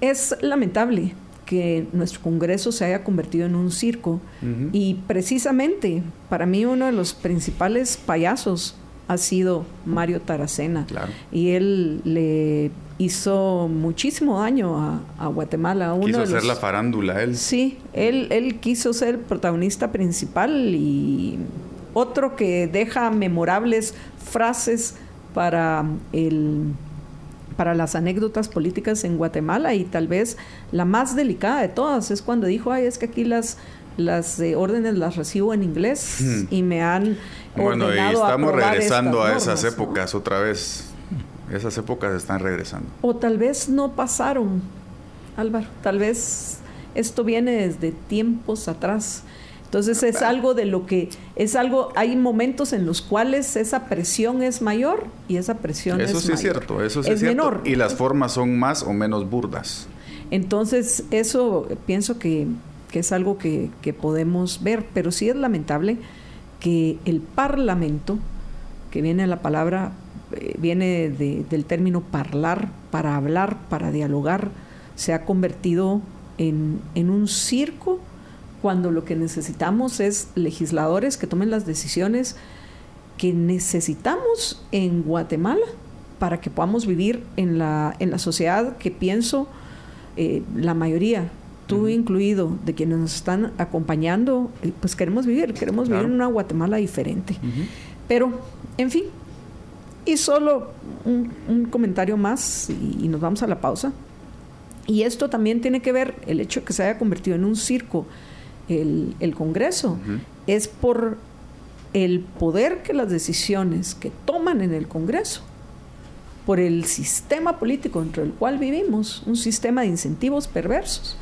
es lamentable que nuestro Congreso se haya convertido en un circo. Y precisamente, para mí uno de los principales payasos ha sido Mario Taracena. Y él le hizo muchísimo daño a, Guatemala. Uno quiso ser la farándula, él. Sí, él, él quiso ser el protagonista principal y otro que deja memorables frases para el para las anécdotas políticas en Guatemala y tal vez la más delicada de todas es cuando dijo, ay, es que aquí las las eh, órdenes las recibo en inglés hmm. y me han bueno y estamos regresando a esas épocas otra vez. Esas épocas están regresando. O tal vez no pasaron Álvaro. Tal vez esto viene desde tiempos atrás entonces es algo de lo que es algo, hay momentos en los cuales esa presión es mayor y esa presión eso sí es cierto, eso sí es, cierto. menor. Y las formas son más o menos burdas. Entonces eso pienso que, es algo que, podemos ver, pero sí es lamentable que el Parlamento, que viene la palabra, eh, viene del término parlar, para hablar, para dialogar, se ha convertido en, en un circo cuando lo que necesitamos es legisladores que tomen las decisiones que necesitamos en Guatemala para que podamos vivir en la, en la sociedad que pienso eh, la mayoría, tú incluido, de quienes nos están acompañando, eh, pues queremos vivir, queremos vivir en una Guatemala diferente. Pero, en fin, y solo un, comentario más y, nos vamos a la pausa. Y esto también tiene que ver, el hecho de que se haya convertido en un circo el, Congreso, es por el poder que las decisiones que toman en el Congreso, por el sistema político dentro del cual vivimos, un sistema de incentivos perversos,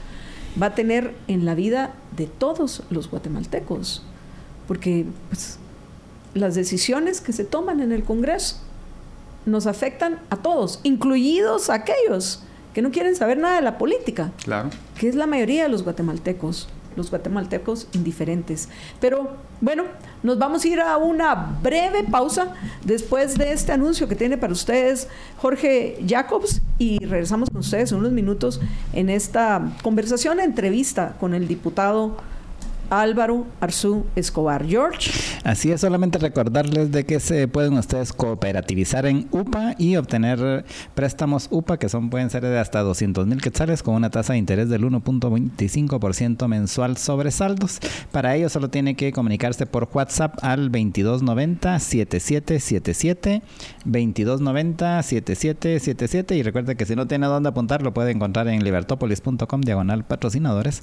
va a tener en la vida de todos los guatemaltecos, porque pues, las decisiones que se toman en el Congreso nos afectan a todos, incluidos aquellos que no quieren saber nada de la política, claro. que es la mayoría de los guatemaltecos, los guatemaltecos indiferentes. Pero bueno, nos vamos a ir a una breve pausa después de este anuncio que tiene para ustedes Jorge Jacobs y regresamos con ustedes en unos minutos en esta conversación, entrevista con el diputado Álvaro Arzú Escobar. George. Así es, solamente recordarles de que se pueden ustedes cooperativizar en UPA y obtener préstamos UPA que son pueden ser de hasta 200 mil quetzales con una tasa de interés del 1.25% mensual sobre saldos. Para ello solo tiene que comunicarse por WhatsApp al 2290 7777 2290 7777 y recuerde que si no tiene dónde apuntar lo puede encontrar en libertopolis.com diagonal patrocinadores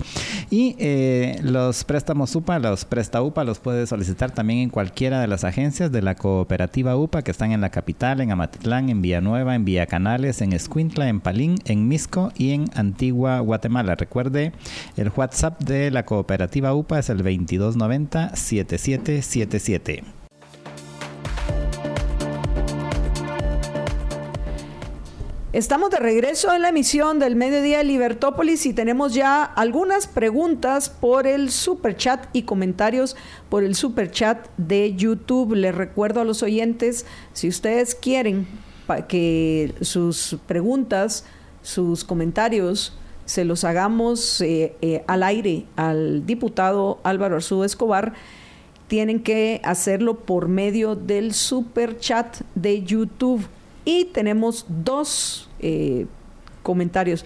y eh, los préstamos préstamos UPA, los Presta UPA los puede solicitar también en cualquiera de las agencias de la cooperativa UPA que están en la capital, en Amatitlán, en Villanueva, en Villa Canales, en Escuintla, en Palín, en Misco y en Antigua Guatemala. Recuerde, el WhatsApp de la cooperativa UPA es el 2290 7777. Estamos de regreso en la emisión del Mediodía de Libertópolis y tenemos ya algunas preguntas por el super chat y comentarios por el super chat de YouTube. Les recuerdo a los oyentes, si ustedes quieren que sus preguntas, sus comentarios, se los hagamos eh, eh, al aire al diputado Álvaro Arzú Escobar, tienen que hacerlo por medio del super chat de YouTube y tenemos dos eh, comentarios.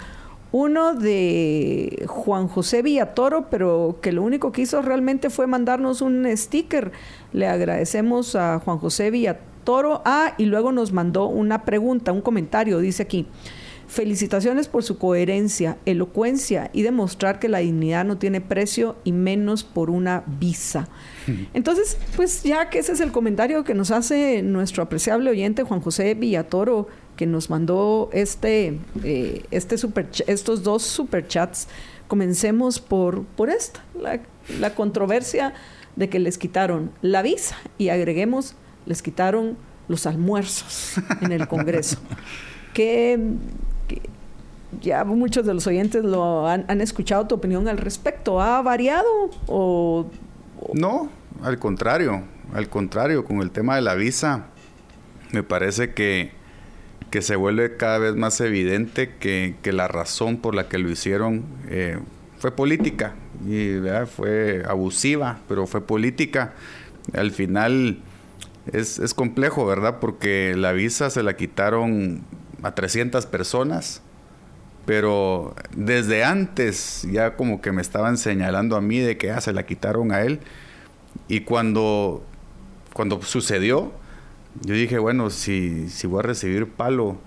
Uno de Juan José Villatoro, pero que lo único que hizo realmente fue mandarnos un sticker. Le agradecemos a Juan José Villatoro. Ah, y luego nos mandó una pregunta, un comentario, dice aquí. Felicitaciones por su coherencia, elocuencia y demostrar que la dignidad no tiene precio y menos por una visa. <laughs> Entonces, pues ya que ese es el comentario que nos hace nuestro apreciable oyente Juan José Villatoro, que nos mandó este, eh, este super, estos dos superchats, comencemos por, por esta, la, la controversia de que les quitaron la visa y agreguemos, les quitaron los almuerzos en el Congreso. <laughs> que ya muchos de los oyentes lo han, escuchado tu opinión al respecto. ¿Ha variado o, No, al contrario, al contrario, con el tema de la visa, me parece que, que se vuelve cada vez más evidente que, la razón por la que lo hicieron eh, fue política y fue abusiva, pero fue política. Al final es, es complejo, ¿verdad? Porque la visa se la quitaron a 300 personas pero desde antes ya como que me estaban señalando a mí de que ah, se la quitaron a él. Y cuando, cuando sucedió, yo dije, bueno, si, si voy a recibir palo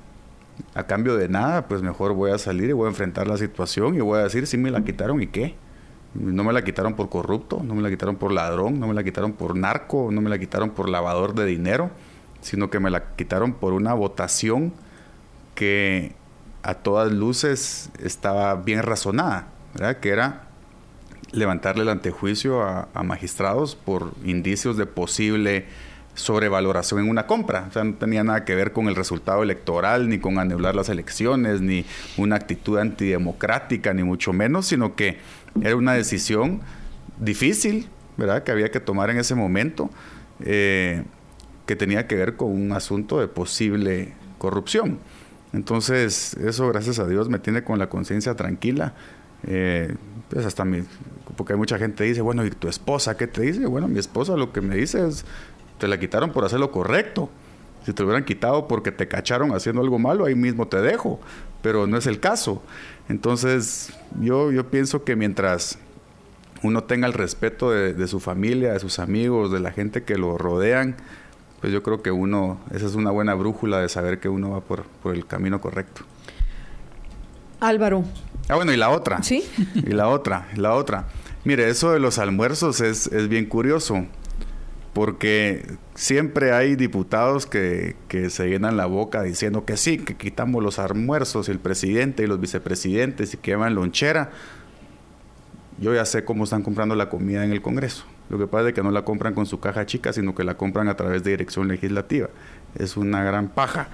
a cambio de nada, pues mejor voy a salir y voy a enfrentar la situación y voy a decir si me la quitaron y qué. No me la quitaron por corrupto, no me la quitaron por ladrón, no me la quitaron por narco, no me la quitaron por lavador de dinero, sino que me la quitaron por una votación que a todas luces estaba bien razonada, ¿verdad? que era levantarle el antejuicio a, magistrados por indicios de posible sobrevaloración en una compra. O sea, no tenía nada que ver con el resultado electoral, ni con anular las elecciones, ni una actitud antidemocrática, ni mucho menos, sino que era una decisión difícil, ¿verdad?, que había que tomar en ese momento, eh, que tenía que ver con un asunto de posible corrupción. Entonces, eso gracias a Dios me tiene con la conciencia tranquila. Eh, pues hasta mi, porque hay mucha gente que dice, bueno, ¿y tu esposa qué te dice? Bueno, mi esposa lo que me dice es, te la quitaron por hacer lo correcto. Si te hubieran quitado porque te cacharon haciendo algo malo, ahí mismo te dejo. Pero no es el caso. Entonces, yo, yo pienso que mientras uno tenga el respeto de su familia, de sus amigos, de la gente que lo rodean, pues yo creo que uno, esa es una buena brújula de saber que uno va por, el camino correcto. Álvaro. Ah, bueno, y la otra. Sí. Y la otra, la otra. Mire, eso de los almuerzos es, es bien curioso, porque siempre hay diputados que, que, se llenan la boca diciendo que sí, que quitamos los almuerzos y el presidente y los vicepresidentes y que llevan lonchera. Yo ya sé cómo están comprando la comida en el Congreso. Lo que pasa es que no la compran con su caja chica, sino que la compran a través de dirección legislativa. Es una gran paja.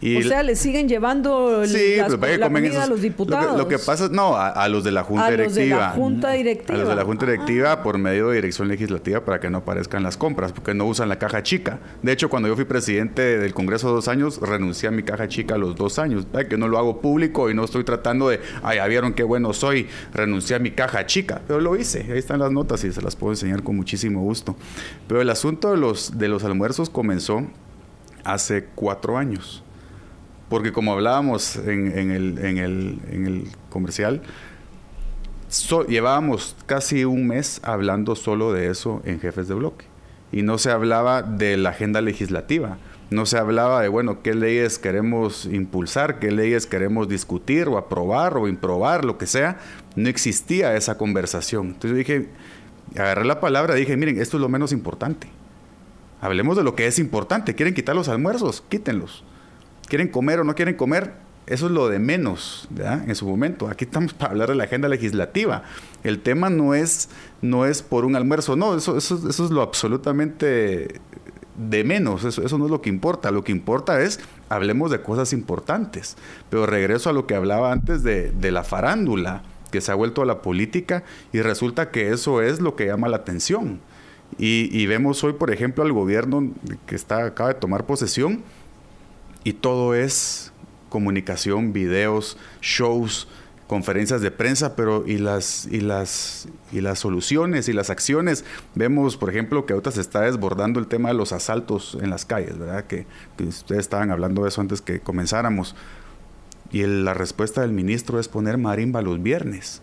O sea, le siguen llevando sí, las, pues, la comida a los diputados. Lo que, pasa es, no, a, los de la Junta a Directiva. Los de la Junta Directiva. A los de la Junta Directiva por medio de dirección legislativa para que no aparezcan las compras, porque no usan la caja chica. De hecho, cuando yo fui presidente del Congreso dos años, renuncié a mi caja chica a los dos años. Que no lo hago público y no estoy tratando de, ay, ya vieron qué bueno soy, renuncié a mi caja chica. Pero lo hice, ahí están las notas y se las puedo enseñar con muchísimo gusto. Pero el asunto de los, de los almuerzos comenzó hace cuatro años. Porque como hablábamos en, el, comercial, llevábamos casi un mes hablando solo de eso en jefes de bloque. Y no se hablaba de la agenda legislativa. No se hablaba de, bueno, qué leyes queremos impulsar, qué leyes queremos discutir o aprobar o improbar, lo que sea. No existía esa conversación. Entonces yo dije, agarré la palabra dije, miren, esto es lo menos importante. Hablemos de lo que es importante. ¿Quieren quitar los almuerzos? Quítenlos. ¿Quieren comer o no quieren comer? Eso es lo de menos, ¿verdad? En su momento. Aquí estamos para hablar de la agenda legislativa. El tema no es, no es por un almuerzo, no, eso, eso, es lo absolutamente de menos, eso, eso, no es lo que importa. Lo que importa es, hablemos de cosas importantes. Pero regreso a lo que hablaba antes de, de la farándula, que se ha vuelto a la política y resulta que eso es lo que llama la atención. Y, vemos hoy, por ejemplo, al gobierno que está, acaba de tomar posesión y todo es comunicación, videos, shows, conferencias de prensa, pero y las y las y las soluciones y las acciones. Vemos, por ejemplo, que ahorita se está desbordando el tema de los asaltos en las calles, ¿verdad? Que, ustedes estaban hablando de eso antes que comenzáramos. Y la respuesta del ministro es poner marimba los viernes.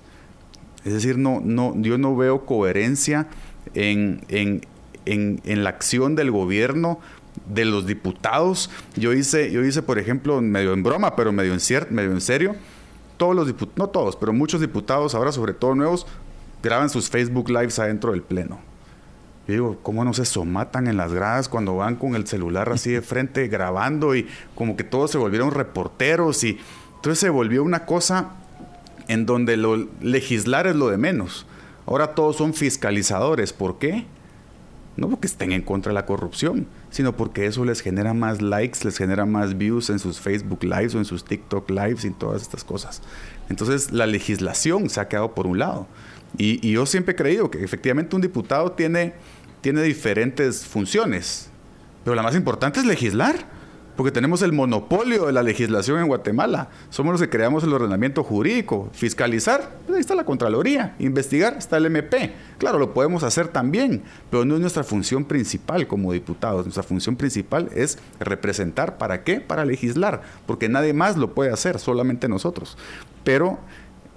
Es decir, no, no, yo no veo coherencia en, en, en, la acción del gobierno de los diputados. Yo hice, yo hice, por ejemplo, medio en broma, pero medio en, medio en serio, todos los diputados, no todos, pero muchos diputados, ahora sobre todo nuevos, graban sus Facebook Lives adentro del Pleno. Yo digo, ¿cómo no se somatan en las gradas cuando van con el celular así de frente grabando y como que todos se volvieron reporteros y entonces se volvió una cosa en donde lo legislar es lo de menos. Ahora todos son fiscalizadores. ¿Por qué? No porque estén en contra de la corrupción, sino porque eso les genera más likes, les genera más views en sus Facebook Lives o en sus TikTok Lives y todas estas cosas. Entonces la legislación se ha quedado por un lado. Y, yo siempre he creído que efectivamente un diputado tiene, tiene diferentes funciones, pero la más importante es legislar porque tenemos el monopolio de la legislación en Guatemala. Somos los que creamos el ordenamiento jurídico. Fiscalizar, pues ahí está la Contraloría. Investigar, está el MP. Claro, lo podemos hacer también, pero no es nuestra función principal como diputados. Nuestra función principal es representar. ¿Para qué? Para legislar, porque nadie más lo puede hacer, solamente nosotros. Pero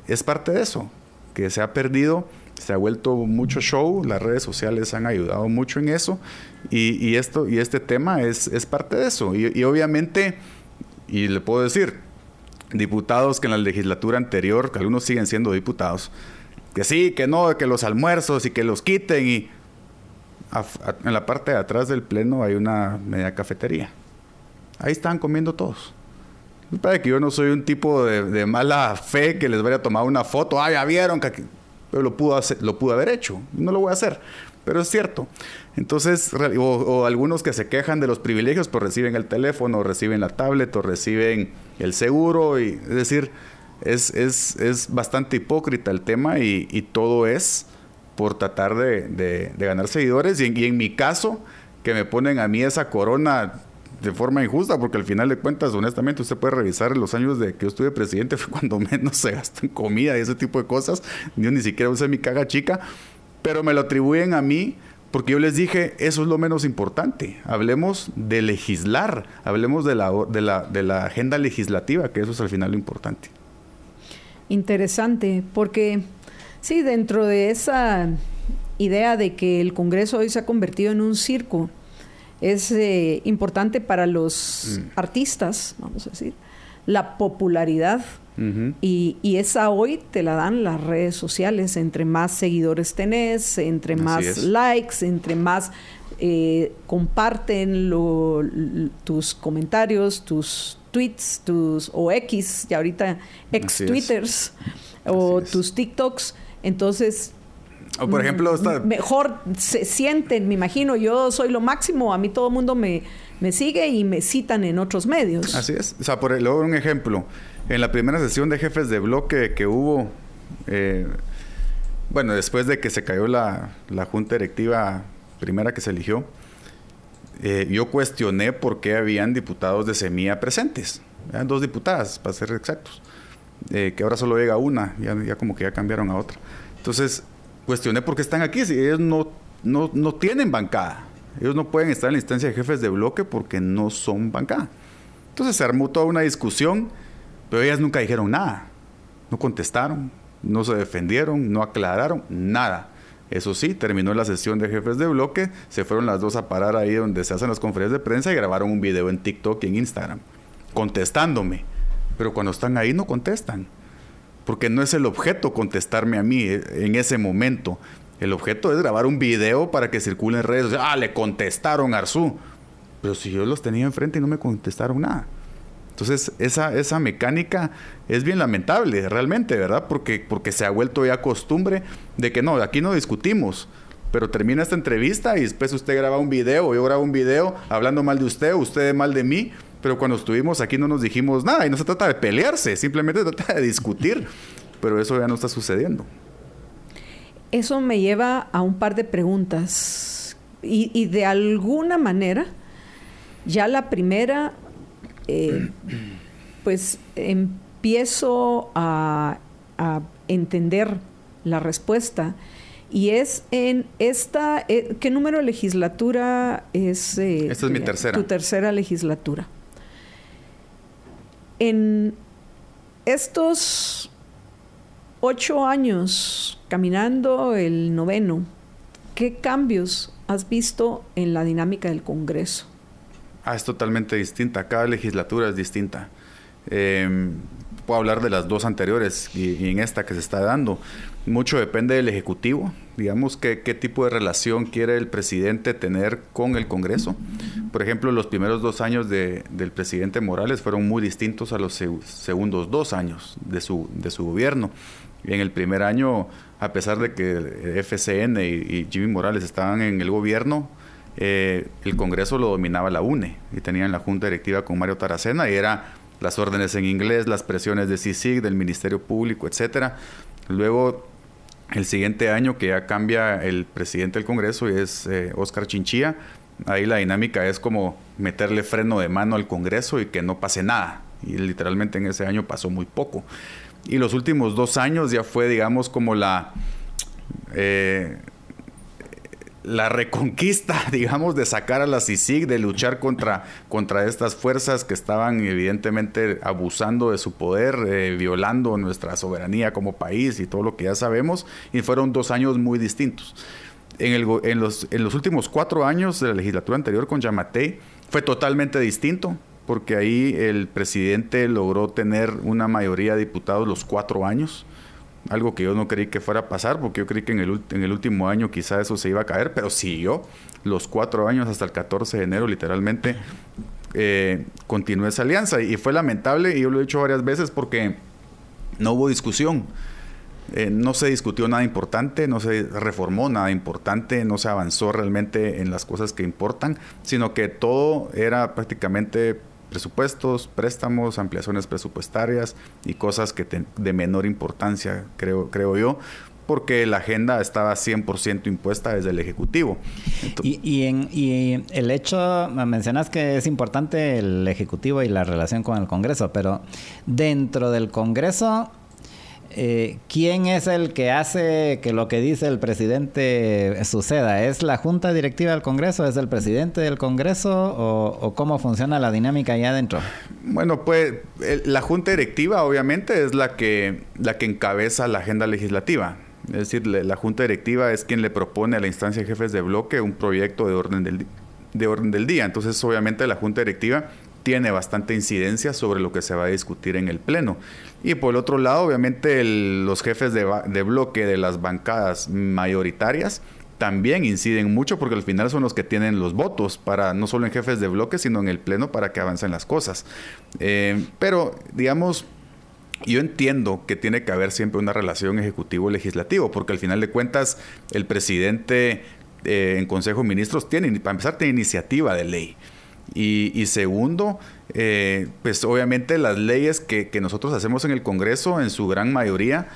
es parte de eso, que se ha perdido se ha vuelto mucho show, las redes sociales han ayudado mucho en eso y, esto, y este tema es, es parte de eso. Y, obviamente, y le puedo decir, diputados que en la legislatura anterior, que algunos siguen siendo diputados, que sí, que no, que los almuerzos y que los quiten y en la parte de atrás del pleno hay una media cafetería. Ahí están comiendo todos. Para que yo no soy un tipo de, de, mala fe que les vaya a tomar una foto. Ah, ya vieron que pero lo pudo, hacer, lo pudo haber hecho. No lo voy a hacer, pero es cierto. Entonces, o, algunos que se quejan de los privilegios, pues reciben el teléfono, reciben la tablet, o reciben el seguro, y, es decir, es, es, es bastante hipócrita el tema y, todo es por tratar de, de, ganar seguidores. Y en mi caso, que me ponen a mí esa corona de forma injusta, porque al final de cuentas, honestamente, usted puede revisar los años de que yo estuve presidente, <laughs> fue cuando menos se gastó en comida y ese tipo de cosas. Yo ni siquiera usé mi caga chica, pero me lo atribuyen a mí porque yo les dije, eso es lo menos importante. Hablemos de legislar, hablemos de la, de la, de la agenda legislativa, que eso es al final lo importante. Interesante, porque sí, dentro de esa idea de que el Congreso hoy se ha convertido en un circo, es eh, importante para los mm. artistas, vamos a decir, la popularidad. y, esa hoy te la dan las redes sociales. Entre más seguidores tenés, entre más likes, entre más eh, comparten tus comentarios, tus tweets, tus o X, y ahorita ex Twitters, o tus TikToks. Entonces, O por ejemplo, mejor se sienten, me imagino, yo soy lo máximo, a mí todo el mundo me, me sigue y me citan en otros medios. Así es. O sea, por luego un ejemplo. En la primera sesión de jefes de bloque que hubo, eh, bueno, después de que se cayó la, la junta directiva primera que se eligió, eh, yo cuestioné por qué habían diputados de Semilla presentes. Eran dos diputadas, para ser exactos. Eh, que ahora solo llega una, ya, ya, como que ya cambiaron a otra. Entonces, cuestioné por qué están aquí, si ellos no, no, no tienen bancada. Ellos no pueden estar en la instancia de jefes de bloque porque no son bancada. Entonces se armó toda una discusión, pero ellas nunca dijeron nada. No contestaron, no se defendieron, no aclararon, nada. Eso sí, terminó la sesión de jefes de bloque, se fueron las dos a parar ahí donde se hacen las conferencias de prensa y grabaron un video en TikTok y en Instagram, contestándome. Pero cuando están ahí no contestan, porque no es el objeto contestarme a mí eh, en ese momento. El objeto es grabar un video para que circule en redes. Ah, le contestaron a Arzú. Pero si yo los tenía enfrente y no me contestaron nada. Entonces, esa, esa mecánica es bien lamentable, realmente, ¿verdad? Porque, porque se ha vuelto ya costumbre de que no, aquí no discutimos, pero termina esta entrevista y después usted graba un video, yo grabo un video hablando mal de usted, usted mal de mí, pero cuando estuvimos aquí no nos dijimos nada y no se trata de pelearse, simplemente se trata de discutir, pero eso ya no está sucediendo. Eso me lleva a un par de preguntas y, y de alguna manera, ya la primera eh, <clears throat> pues empiezo a, entender la respuesta. Y es en esta, eh, ¿qué número de legislatura es? Eh, esta es mi tercera. Tu tercera legislatura. En estos ocho años caminando el noveno, ¿qué cambios has visto en la dinámica del Congreso? Ah, es totalmente distinta. Cada legislatura es distinta. Em, puedo hablar de las dos anteriores y, en esta que se está dando. Mucho depende del Ejecutivo, digamos, qué, qué tipo de relación quiere el presidente tener con el Congreso. Por ejemplo, los primeros dos años de, del presidente Morales fueron muy distintos a los segundos dos años de su, de su gobierno. en el primer año, a pesar de que FCN y, y Jimmy Morales estaban en el gobierno, eh, el Congreso lo dominaba la UNE y tenían la junta directiva con Mario Taracena y era las órdenes en inglés, las presiones de CICIG, del Ministerio Público, etcétera. Luego, el siguiente año que ya cambia el presidente del Congreso y es Oscar eh, Chinchilla, ahí la dinámica es como meterle freno de mano al Congreso y que no pase nada. Y literalmente en ese año pasó muy poco. Y los últimos dos años ya fue, digamos, como la... Eh, la reconquista, <laughs> digamos, de sacar a la CICIG, de luchar contra, contra estas fuerzas que estaban evidentemente abusando de su poder, eh, violando nuestra soberanía como país y todo lo que ya sabemos, y fueron dos años muy distintos. En, el, en, los, en los últimos cuatro años de la legislatura anterior con Yamatei fue totalmente distinto, porque ahí el presidente logró tener una mayoría de diputados los cuatro años algo que yo no creí que fuera a pasar, porque yo creí que en el, en el último año quizá eso se iba a caer, pero siguió los cuatro años hasta el 14 de enero, literalmente, eh, continuó esa alianza. Y fue lamentable, y yo lo he dicho varias veces, porque no hubo discusión. Eh, no se discutió nada importante, no se reformó nada importante, no se avanzó realmente en las cosas que importan, sino que todo era prácticamente presupuestos, préstamos, ampliaciones presupuestarias y cosas que de menor importancia, creo, creo yo, porque la agenda estaba 100% impuesta desde el Ejecutivo. y, y el hecho, mencionas que es importante el Ejecutivo y la relación con el Congreso, pero dentro del Congreso eh, ¿quién es el que hace que lo que dice el presidente suceda? ¿Es la Junta Directiva del Congreso? ¿Es el presidente del Congreso? ¿O, cómo funciona la dinámica allá adentro? Bueno, pues la Junta Directiva obviamente es la que, la que encabeza la agenda legislativa. Es decir, la Junta Directiva es quien le propone a la instancia de jefes de bloque un proyecto de orden del, de orden del día. Entonces, obviamente, la Junta Directiva tiene bastante incidencia sobre lo que se va a discutir en el Pleno. Y por el otro lado, obviamente, los jefes de, bloque de las bancadas mayoritarias también inciden mucho porque al final son los que tienen los votos para no solo en jefes de bloque, sino en el Pleno para que avancen las cosas. Eh, pero, digamos, yo entiendo que tiene que haber siempre una relación ejecutivo-legislativo, porque al final de cuentas el presidente eh, en Consejo de Ministros tiene, para empezar, tiene iniciativa de ley. Y, segundo, eh, pues obviamente las leyes que, que nosotros hacemos en el Congreso, en su gran mayoría,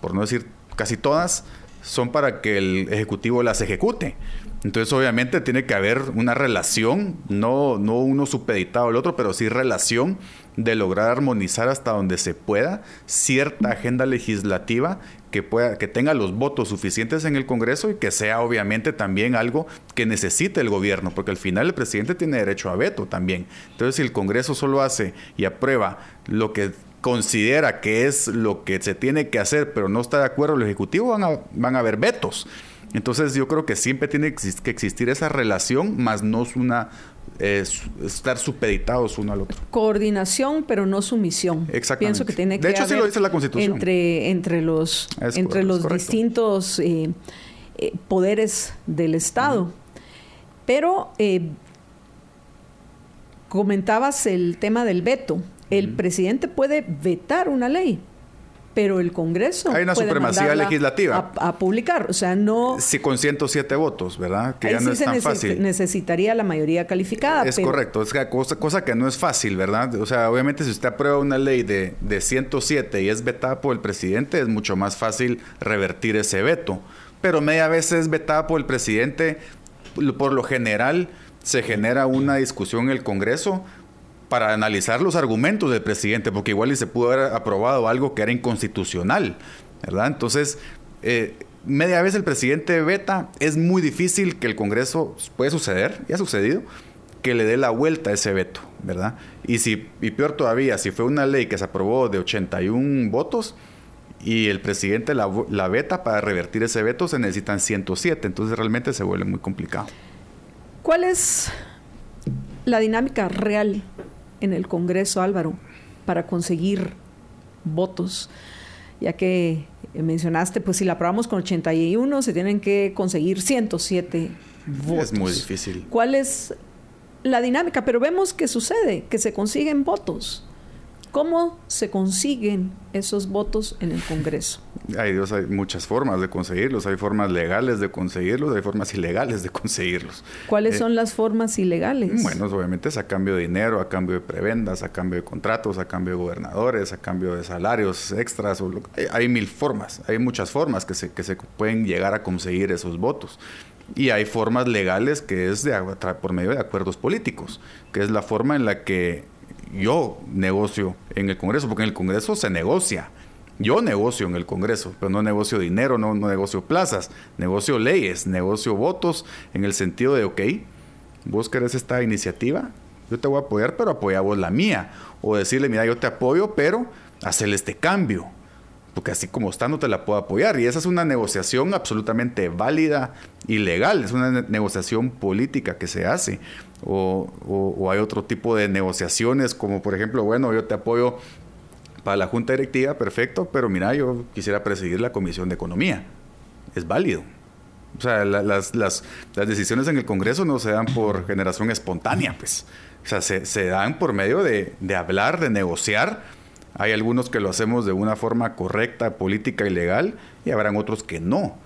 por no decir casi todas, son para que el Ejecutivo las ejecute. Entonces, obviamente, tiene que haber una relación, no, no uno supeditado al otro, pero sí relación de lograr armonizar hasta donde se pueda cierta agenda legislativa que pueda que tenga los votos suficientes en el Congreso y que sea obviamente también algo que necesite el gobierno, porque al final el presidente tiene derecho a veto también. Entonces, si el Congreso solo hace y aprueba lo que considera que es lo que se tiene que hacer, pero no está de acuerdo el Ejecutivo, van a, van a haber vetos. Entonces yo creo que siempre tiene que existir esa relación, más no es una estar supeditados uno al otro. Coordinación, pero no sumisión. Exactamente. Pienso que tiene que de hecho, sí lo dice la Constitución. Entre, entre los, entre los distintos eh, eh, poderes del Estado. Pero eh, comentabas el tema del veto. El presidente puede vetar una ley pero el Congreso hay una supremacía legislativa a, publicar, o sea, no sí con 107 votos, ¿verdad? Que ya no es tan fácil. Necesitaría la mayoría calificada. Es correcto, es cosa, cosa que no es fácil, ¿verdad? O sea, obviamente si usted aprueba una ley de, de 107 y es vetada por el presidente, es mucho más fácil revertir ese veto. Pero media vez es vetada por el presidente, por lo general se genera una discusión en el Congreso para analizar los argumentos del presidente, porque igual y se pudo haber aprobado algo que era inconstitucional, ¿verdad? Entonces, eh, media vez el presidente veta, es muy difícil que el Congreso, puede suceder, ya ha sucedido, que le dé la vuelta a ese veto, ¿verdad? Y, si, y peor todavía, si fue una ley que se aprobó de 81 votos y el presidente la, la veta para revertir ese veto, se necesitan 107, entonces realmente se vuelve muy complicado. ¿Cuál es la dinámica real en el Congreso, Álvaro, para conseguir votos? Ya que mencionaste, pues si la aprobamos con 81, se tienen que conseguir 107 votos. Es muy difícil. ¿Cuál es la dinámica? Pero vemos que sucede, que se consiguen votos. ¿Cómo se consiguen esos votos en el Congreso? Hay, Dios, hay muchas formas de conseguirlos. Hay formas legales de conseguirlos, hay formas ilegales de conseguirlos. ¿Cuáles eh, son las formas ilegales? Bueno, obviamente es a cambio de dinero, a cambio de prebendas, a cambio de contratos, a cambio de gobernadores, a cambio de salarios extras. hay, mil formas, hay muchas formas que se, que se pueden llegar a conseguir esos votos. Y hay formas legales que es de, por medio de acuerdos políticos, que es la forma en la que yo negocio en el Congreso, porque en el Congreso se negocia. Yo negocio en el Congreso, pero no negocio dinero, no, no negocio plazas, negocio leyes, negocio votos, en el sentido de, ok, vos querés esta iniciativa, yo te voy a apoyar, pero apoya vos la mía. O decirle, mira, yo te apoyo, pero hacerle este cambio. Porque así como está, no te la puedo apoyar. Y esa es una negociación absolutamente válida y legal. Es una negociación política que se hace o, hay otro tipo de negociaciones, como por ejemplo, bueno, yo te apoyo para la junta directiva, perfecto, pero mira, yo quisiera presidir la comisión de economía. Es válido. O sea, las, las, las, decisiones en el Congreso no se dan por generación espontánea, pues. O sea, se, se dan por medio de, de, hablar, de negociar. Hay algunos que lo hacemos de una forma correcta, política y legal, y habrán otros que no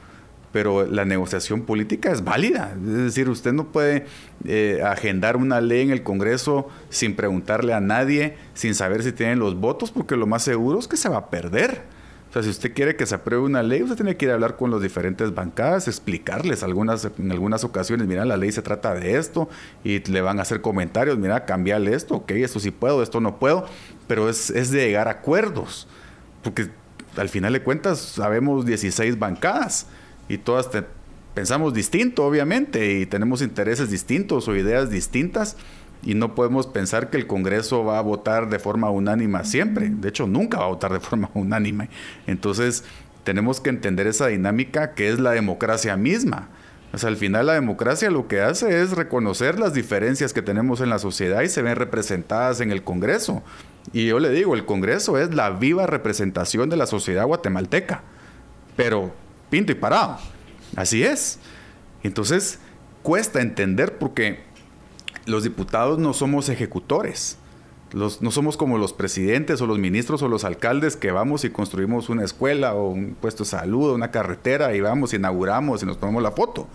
pero la negociación política es válida. Es decir, usted no puede eh, agendar una ley en el Congreso sin preguntarle a nadie, sin saber si tienen los votos, porque lo más seguro es que se va a perder. O sea, si usted quiere que se apruebe una ley, usted tiene que ir a hablar con las diferentes bancadas, explicarles algunas, en algunas ocasiones, mira, la ley se trata de esto, y le van a hacer comentarios, mira, cambiarle esto, ok, esto sí puedo, esto no puedo, pero es, es de llegar a acuerdos, porque al final de cuentas sabemos 16 bancadas y todas pensamos distinto, obviamente, y tenemos intereses distintos o ideas distintas, y no podemos pensar que el Congreso va a votar de forma unánima siempre. De hecho, nunca va a votar de forma <laughs> unánime. Entonces, tenemos que entender esa dinámica que es la democracia misma. O sea, al final la democracia lo que hace es reconocer las diferencias que tenemos en la sociedad y se ven representadas en el Congreso. Y yo le digo, el Congreso es la viva representación de la sociedad guatemalteca. Pero pinto y parado. Así es. Entonces, cuesta entender porque los diputados no somos ejecutores. no somos como los presidentes o los ministros o los alcaldes que vamos y construimos una escuela o un puesto de salud una carretera y vamos, inauguramos y nos tomamos la foto.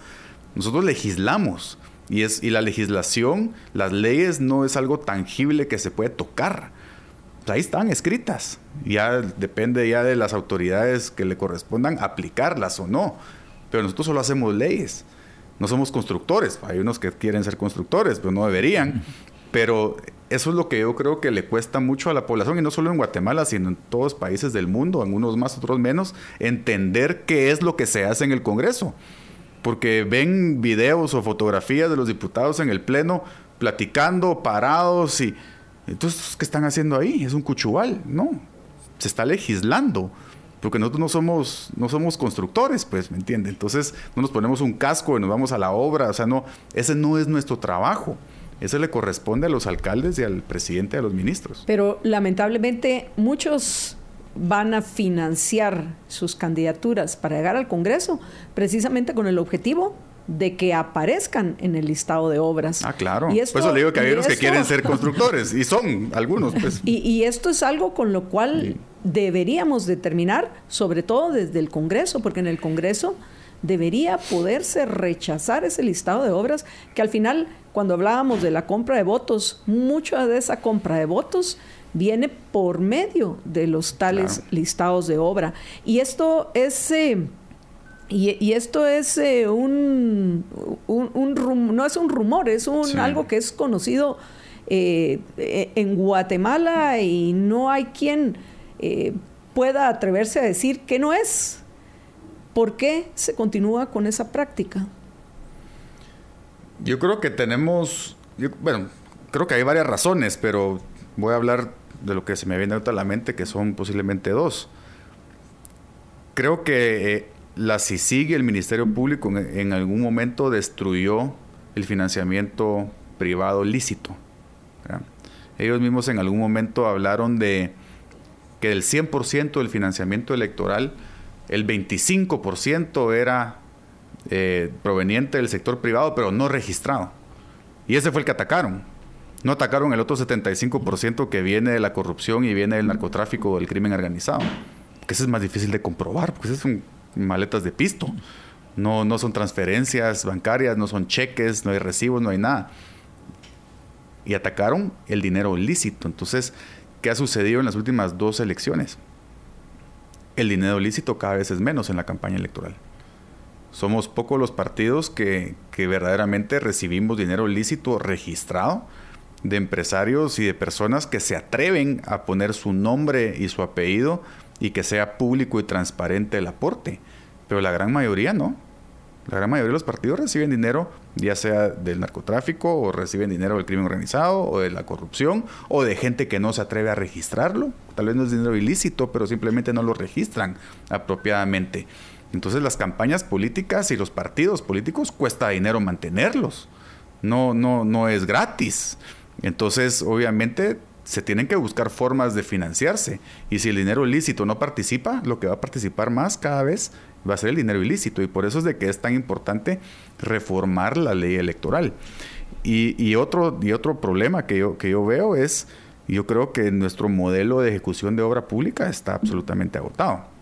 Nosotros legislamos y, es, y la legislación, las leyes no es algo tangible que se puede tocar. Pues ahí están escritas. Ya depende ya de las autoridades que le correspondan aplicarlas o no. Pero nosotros solo hacemos leyes. No somos constructores. Hay unos que quieren ser constructores, pero no deberían. Pero eso es lo que yo creo que le cuesta mucho a la población, y no solo en Guatemala, sino en todos los países del mundo, en unos más, otros menos, entender qué es lo que se hace en el Congreso. Porque ven videos o fotografías de los diputados en el Pleno platicando, parados, y entonces, ¿qué están haciendo ahí? Es un cuchubal, no. Se está legislando porque nosotros no somos, no somos constructores, pues, ¿me entiende? Entonces no nos ponemos un casco y nos vamos a la obra, o sea, no, ese no es nuestro trabajo. Eso le corresponde a los alcaldes y al presidente a los ministros. Pero lamentablemente muchos van a financiar sus candidaturas para llegar al Congreso precisamente con el objetivo de que aparezcan en el listado de obras. Ah, claro. Por eso le digo que hay unos que quieren ser <laughs> constructores y son algunos. Pues. Y, esto es algo con lo cual deberíamos determinar, sobre todo desde el Congreso, porque en el Congreso debería poderse rechazar ese listado de obras que al final, cuando hablábamos de la compra de votos, mucha de esa compra de votos viene por medio de los tales listados de obra. Y esto es... Eh, y, esto es eh, un, un, no es un rumor, es un, algo que es conocido eh, en Guatemala y no hay quien pueda atreverse a decir que no es. ¿Por qué se continúa con esa práctica? Yo creo que tenemos, bueno, creo que hay varias razones, pero voy a hablar de lo que se me viene a la mente, que son posiblemente dos. Creo que eh, la CICIG y el Ministerio Público en, algún momento destruyó el financiamiento privado lícito. Ellos mismos en algún momento hablaron de que el 100% del financiamiento electoral el 25% era eh, proveniente del sector privado, pero no registrado. Y ese fue el que atacaron. No atacaron el otro 75% que viene de la corrupción y viene del narcotráfico o del crimen organizado. Que ese es más difícil de comprobar, porque son maletas de pisto. No, no son transferencias bancarias, no son cheques, no hay recibos, no hay nada. Y atacaron el dinero ilícito. Entonces, ¿qué ha sucedido en las últimas dos elecciones? el dinero lícito cada vez es menos en la campaña electoral. Somos pocos los partidos que, verdaderamente recibimos dinero lícito registrado de empresarios y de personas que se atreven a poner su nombre y su apellido y que sea público y transparente el aporte. Pero la gran mayoría no. La gran mayoría de los partidos reciben dinero, ya sea del narcotráfico, o reciben dinero del crimen organizado, o de la corrupción, o de gente que no se atreve a registrarlo. Tal vez no es dinero ilícito, pero simplemente no lo registran apropiadamente. Entonces las campañas políticas y los partidos políticos cuesta dinero mantenerlos. No, no, no es gratis. Entonces, obviamente, se tienen que buscar formas de financiarse. Y si el dinero ilícito no participa, lo que va a participar más cada vez va a ser el dinero ilícito. Y por eso es de que es tan importante reformar la ley electoral. Y, otro, y otro problema que yo, que yo veo es, yo creo que nuestro modelo de ejecución de obra pública está absolutamente agotado.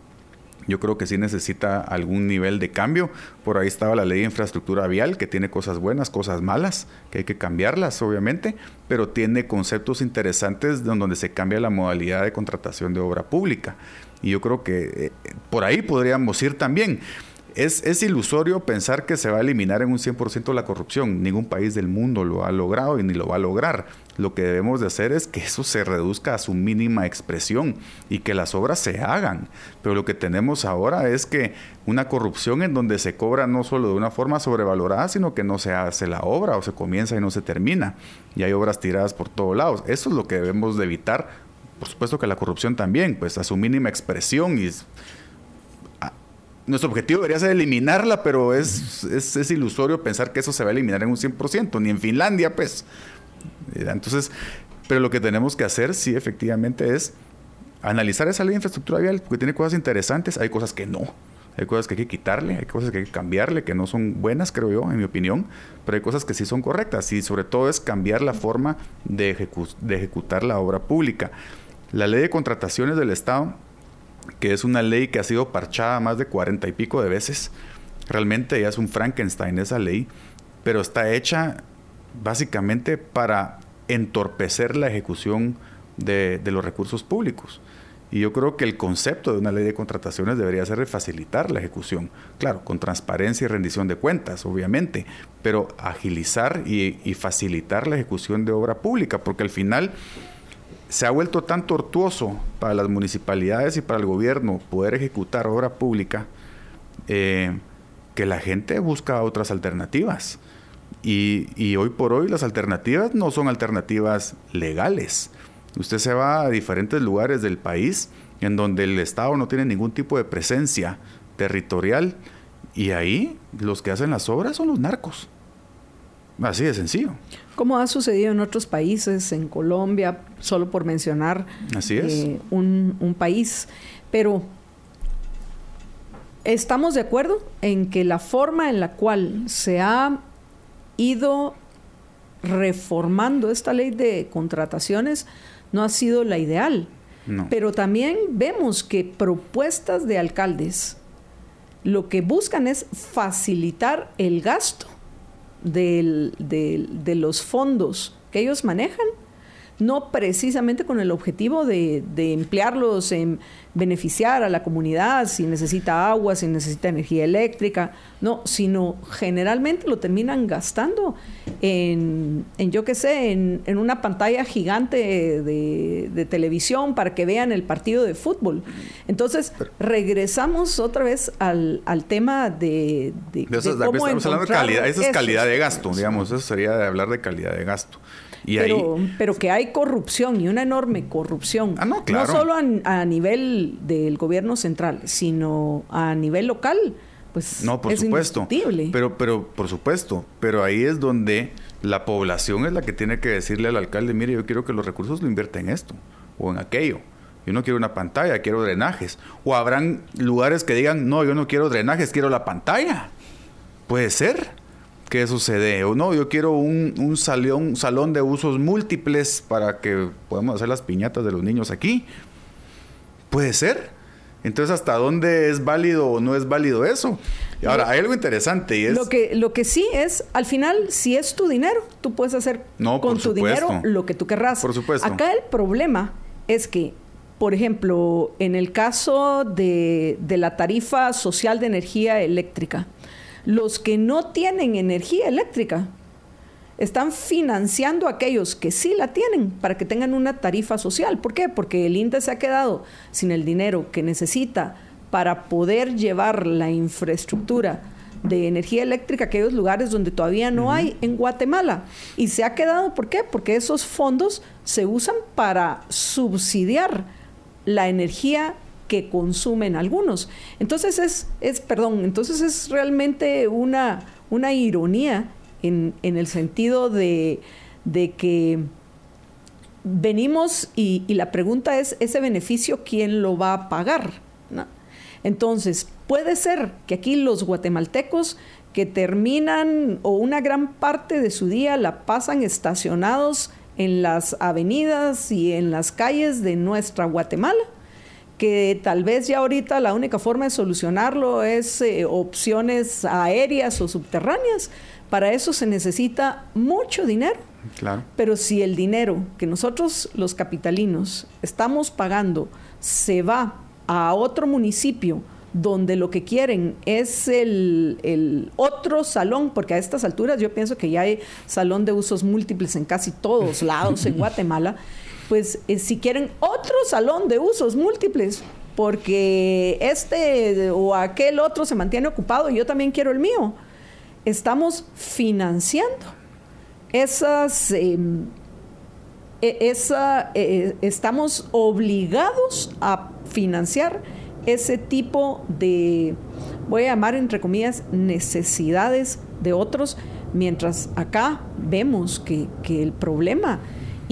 Yo creo que sí necesita algún nivel de cambio. Por ahí estaba la ley de infraestructura vial, que tiene cosas buenas, cosas malas, que hay que cambiarlas, obviamente, pero tiene conceptos interesantes donde se cambia la modalidad de contratación de obra pública. Y yo creo que eh, por ahí podríamos ir también. Es, ilusorio pensar que se va a eliminar en un 100% la corrupción. Ningún país del mundo lo ha logrado y ni lo va a lograr. Lo que debemos de hacer es que eso se reduzca a su mínima expresión y que las obras se hagan. Pero lo que tenemos ahora es que una corrupción en donde se cobra no solo de una forma sobrevalorada, sino que no se hace la obra o se comienza y no se termina. Y hay obras tiradas por todos lados. Eso es lo que debemos de evitar por supuesto que la corrupción también, pues a su mínima expresión y nuestro objetivo debería ser eliminarla, pero es, es, ilusorio pensar que eso se va a eliminar en un 100%, ni en Finlandia, pues. Entonces, pero lo que tenemos que hacer, sí, efectivamente, es analizar esa ley de infraestructura vial, porque tiene cosas interesantes, hay cosas que no. hay cosas que hay que quitarle, hay cosas que hay que cambiarle, que no son buenas, creo yo, en mi opinión, pero hay cosas que sí son correctas y sobre todo es cambiar la forma de ejecutar la obra pública. La ley de contrataciones del Estado, que es una ley que ha sido parchada más de cuarenta y pico de veces, realmente ya es un Frankenstein esa ley, pero está hecha básicamente para entorpecer la ejecución de, de los recursos públicos. Y yo creo que el concepto de una ley de contrataciones debería ser de facilitar la ejecución. Claro, con transparencia y rendición de cuentas, obviamente, pero agilizar y, facilitar la ejecución de obra pública, porque al final se ha vuelto tan tortuoso para las municipalidades y para el gobierno poder ejecutar obra pública eh, que la gente busca otras alternativas. Y, y, hoy por hoy las alternativas no son alternativas legales. Usted se va a diferentes lugares del país en donde el Estado no tiene ningún tipo de presencia territorial y ahí los que hacen las obras son los narcos. Así de sencillo. Como ha sucedido en otros países, en Colombia, solo por mencionar Así es. Eh, un, un país. Pero estamos de acuerdo en que la forma en la cual se ha ido reformando esta ley de contrataciones no ha sido la ideal. Pero también vemos que propuestas de alcaldes lo que buscan es facilitar el gasto de los fondos que ellos manejan no precisamente con el objetivo de, emplearlos en beneficiar a la comunidad, si necesita agua, si necesita energía eléctrica, no, sino generalmente lo terminan gastando en, yo qué sé, en, una pantalla gigante de, televisión para que vean el partido de fútbol. Entonces, regresamos otra vez al, tema de, de, eso, cómo de calidad, esa es calidad de gasto, digamos, eso sería de hablar de calidad de gasto pero, pero que hay corrupción y una enorme corrupción. Ah, no, claro. No solo a, nivel del gobierno central, sino a nivel local. Pues no, por supuesto. Pero, pero, por supuesto. Pero ahí es donde la población es la que tiene que decirle al alcalde, mire, yo quiero que los recursos lo invierta en esto o en aquello. Yo no quiero una pantalla, quiero drenajes. O habrán lugares que digan, no, yo no quiero drenajes, quiero la pantalla. Puede ser qué sucede. O no, yo quiero un, un, salón, salón de usos múltiples para que podamos hacer las piñatas de los niños aquí. Puede ser. Entonces, ¿hasta dónde es válido o no es válido eso? Y ahora, hay algo interesante y es... Lo que, lo que sí es, al final, si es tu dinero, tú puedes hacer con tu dinero lo que tú querrás. Por supuesto. Acá el problema es que, por ejemplo, en el caso de, de la tarifa social de energía eléctrica, los que no tienen energía eléctrica están financiando a aquellos que sí la tienen para que tengan una tarifa social. ¿Por qué? Porque el INDE se ha quedado sin el dinero que necesita para poder llevar la infraestructura de energía eléctrica a aquellos lugares donde todavía no hay en Guatemala. Y se ha quedado, ¿por qué? Porque esos fondos se usan para subsidiar la energía que consumen algunos. Entonces es, es perdón, entonces es realmente una, una ironía en, el sentido de, que venimos y, la pregunta es, ¿ese beneficio quién lo va a pagar? Entonces, puede ser que aquí los guatemaltecos que terminan o una gran parte de su día la pasan estacionados en las avenidas y en las calles de nuestra Guatemala, que tal vez ya ahorita la única forma de solucionarlo es eh, opciones aéreas o subterráneas. Para eso se necesita mucho dinero. Claro. Pero si el dinero que nosotros los capitalinos estamos pagando se va a otro municipio donde lo que quieren es el, el, otro salón, porque a estas alturas yo pienso que ya hay salón de usos múltiples en casi todos lados en <laughs> Guatemala, pues eh, si quieren otro salón de usos múltiples, porque este o aquel otro se mantiene ocupado y yo también quiero el mío, estamos financiando esas... Em, e, esa, e, estamos obligados a financiar ese tipo de, voy a llamar entre comillas, necesidades de otros, mientras acá vemos que el problema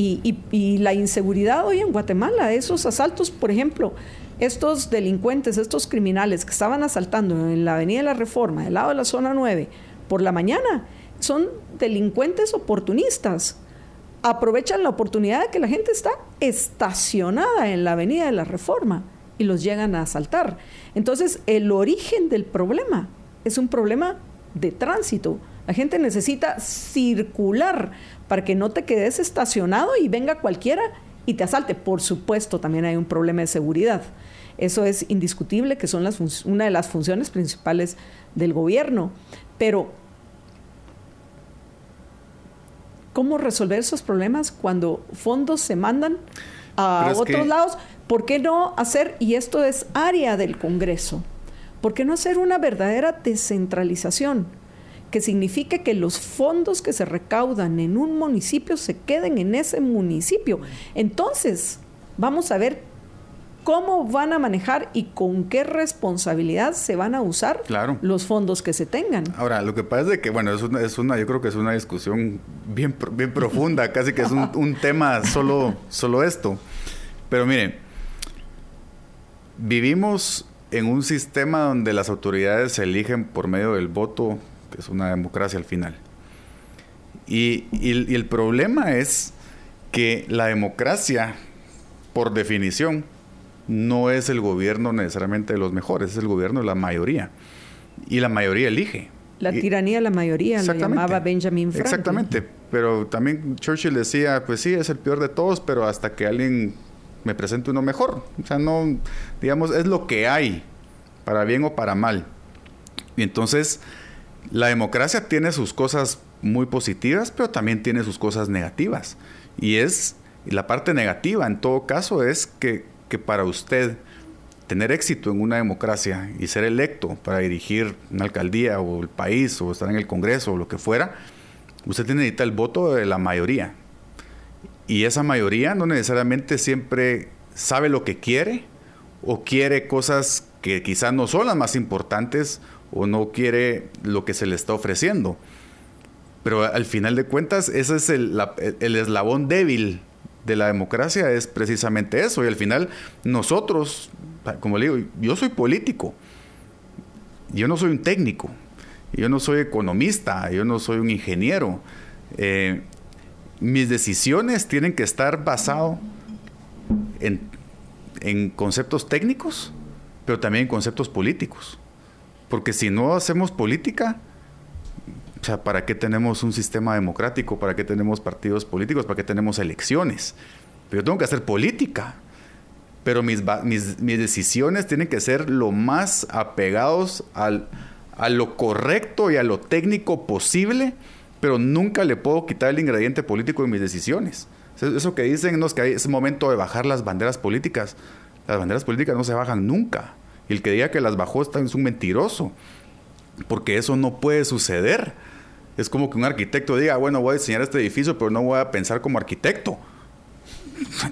y, la inseguridad hoy en Guatemala, esos asaltos, por ejemplo, estos delincuentes, estos criminales que estaban asaltando en la Avenida de la Reforma, del lado de la zona 9, por la mañana, son delincuentes oportunistas. Aprovechan la oportunidad de que la gente está estacionada en la Avenida de la Reforma y los llegan a asaltar. Entonces, el origen del problema es un problema de tránsito. La gente necesita circular para que no te quedes estacionado y venga cualquiera y te asalte. Por supuesto, también hay un problema de seguridad. Eso es indiscutible, que son las una de las funciones principales del gobierno. Pero, ¿cómo resolver esos problemas cuando fondos se mandan a otros lados? ¿Por qué no hacer, y esto es área del Congreso, ¿por qué no hacer una verdadera descentralización? Que signifique que los fondos que se recaudan en un municipio se queden en ese municipio. Entonces, vamos a ver cómo van a manejar y con qué responsabilidad se van a usar los fondos que se tengan. Ahora, lo que pasa es que, bueno, es una, es una yo creo que es una discusión bien, bien profunda, <laughs> casi que es un, un tema solo, solo esto. Pero miren, vivimos en un sistema donde las autoridades se eligen por medio del voto que es una democracia al final. Y, el problema es que la democracia, por definición, no es el gobierno necesariamente de los mejores, es el gobierno de la mayoría. Y la mayoría elige. La tiranía de la mayoría, lo llamaba Benjamin Franklin. Exactamente, pero también Churchill decía, pues sí, es el peor de todos, pero hasta que alguien me presente uno mejor. O sea, no, digamos, es lo que hay, para bien o para mal. Y entonces, la democracia tiene sus cosas muy positivas, pero también tiene sus cosas negativas. Y es, la parte negativa en todo caso es que, para usted tener éxito en una democracia y ser electo para dirigir una alcaldía o el país o estar en el Congreso o lo que fuera, usted necesita el voto de la mayoría. Y esa mayoría no necesariamente siempre sabe lo que quiere o quiere cosas que quizás no son las más importantes o no quiere lo que se le está ofreciendo. Pero al final de cuentas, ese es el, eslabón débil de la democracia, es precisamente eso. Y al final, nosotros, como le digo, yo soy político, yo no soy un técnico, yo no soy economista, yo no soy un ingeniero. Eh, mis decisiones tienen que estar basadas en, en conceptos técnicos, pero también en conceptos políticos. Porque si no hacemos política, o sea, ¿para qué tenemos un sistema democrático? ¿Para qué tenemos partidos políticos? ¿Para qué tenemos elecciones? Pero yo tengo que hacer política. Pero mis, mis, mis decisiones tienen que ser lo más apegados al, a lo correcto y a lo técnico posible, pero nunca le puedo quitar el ingrediente político en mis decisiones. Eso que dicen no, es que es momento de bajar las banderas políticas. Las banderas políticas no se bajan nunca. Y el que diga que las bajó es un mentiroso, porque eso no puede suceder. Es como que un arquitecto diga, bueno, voy a diseñar este edificio, pero no voy a pensar como arquitecto. <laughs>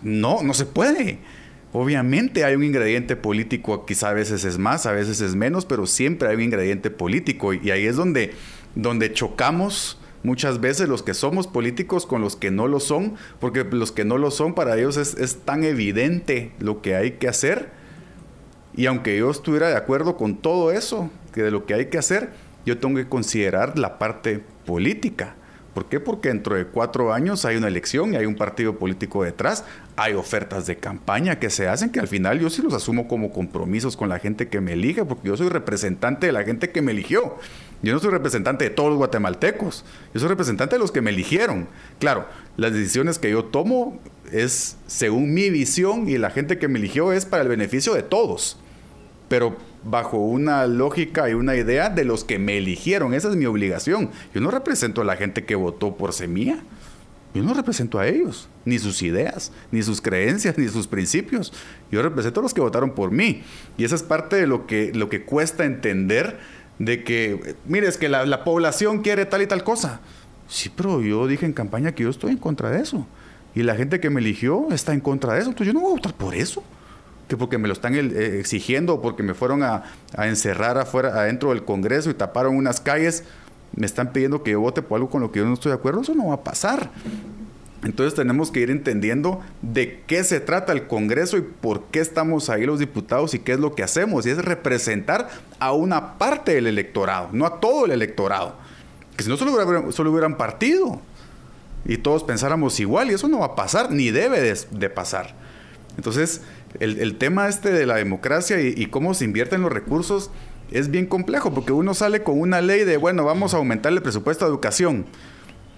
No, no se puede. Obviamente hay un ingrediente político, quizá a veces es más, a veces es menos, pero siempre hay un ingrediente político. Y ahí es donde, donde chocamos muchas veces los que somos políticos con los que no lo son, porque los que no lo son, para ellos es, es tan evidente lo que hay que hacer y aunque yo estuviera de acuerdo con todo eso, que de lo que hay que hacer, yo tengo que considerar la parte política. ¿Por qué? Porque dentro de cuatro años hay una elección y hay un partido político detrás, hay ofertas de campaña que se hacen que al final yo sí los asumo como compromisos con la gente que me elige, porque yo soy representante de la gente que me eligió. Yo no soy representante de todos los guatemaltecos, yo soy representante de los que me eligieron. Claro, las decisiones que yo tomo es según mi visión y la gente que me eligió es para el beneficio de todos pero bajo una lógica y una idea de los que me eligieron. Esa es mi obligación. Yo no represento a la gente que votó por Semilla. Yo no represento a ellos, ni sus ideas, ni sus creencias, ni sus principios. Yo represento a los que votaron por mí. Y esa es parte de lo que, lo que cuesta entender de que, mire, es que la, la población quiere tal y tal cosa. Sí, pero yo dije en campaña que yo estoy en contra de eso. Y la gente que me eligió está en contra de eso. Entonces yo no voy a votar por eso que porque me lo están eh, exigiendo o porque me fueron a, encerrar afuera, adentro del Congreso y taparon unas calles, me están pidiendo que yo vote por algo con lo que yo no estoy de acuerdo, eso no va a pasar. Entonces tenemos que ir entendiendo de qué se trata el Congreso y por qué estamos ahí los diputados y qué es lo que hacemos. Y es representar a una parte del electorado, no a todo el electorado. Que si no solo hubieran, solo hubieran partido y todos pensáramos igual y eso no va a pasar ni debe de, pasar. Entonces el, tema este de la democracia y, cómo se invierten los recursos es bien complejo porque uno sale con una ley de, bueno, vamos a aumentar el presupuesto de educación.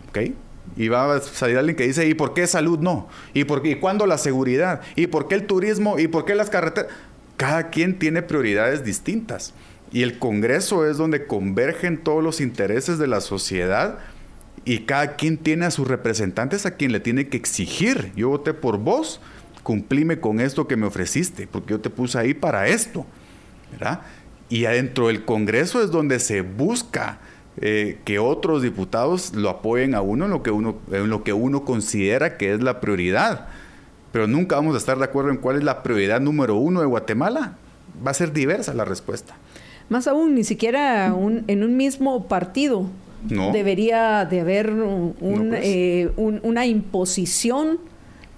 ¿Ok? Y va a salir alguien que dice, ¿y por qué salud no? ¿Y, por qué, ¿Y cuándo la seguridad? ¿Y por qué el turismo? ¿Y por qué las carreteras? Cada quien tiene prioridades distintas. Y el Congreso es donde convergen todos los intereses de la sociedad y cada quien tiene a sus representantes a quien le tiene que exigir. Yo voté por vos, cumplime con esto que me ofreciste, porque yo te puse ahí para esto. ¿verdad? Y adentro del Congreso es donde se busca eh, que otros diputados lo apoyen a uno en lo que uno en lo que uno considera que es la prioridad. Pero nunca vamos a estar de acuerdo en cuál es la prioridad número uno de Guatemala. Va a ser diversa la respuesta. Más aún, ni siquiera en un mismo partido debería de haber pues. eh, una imposición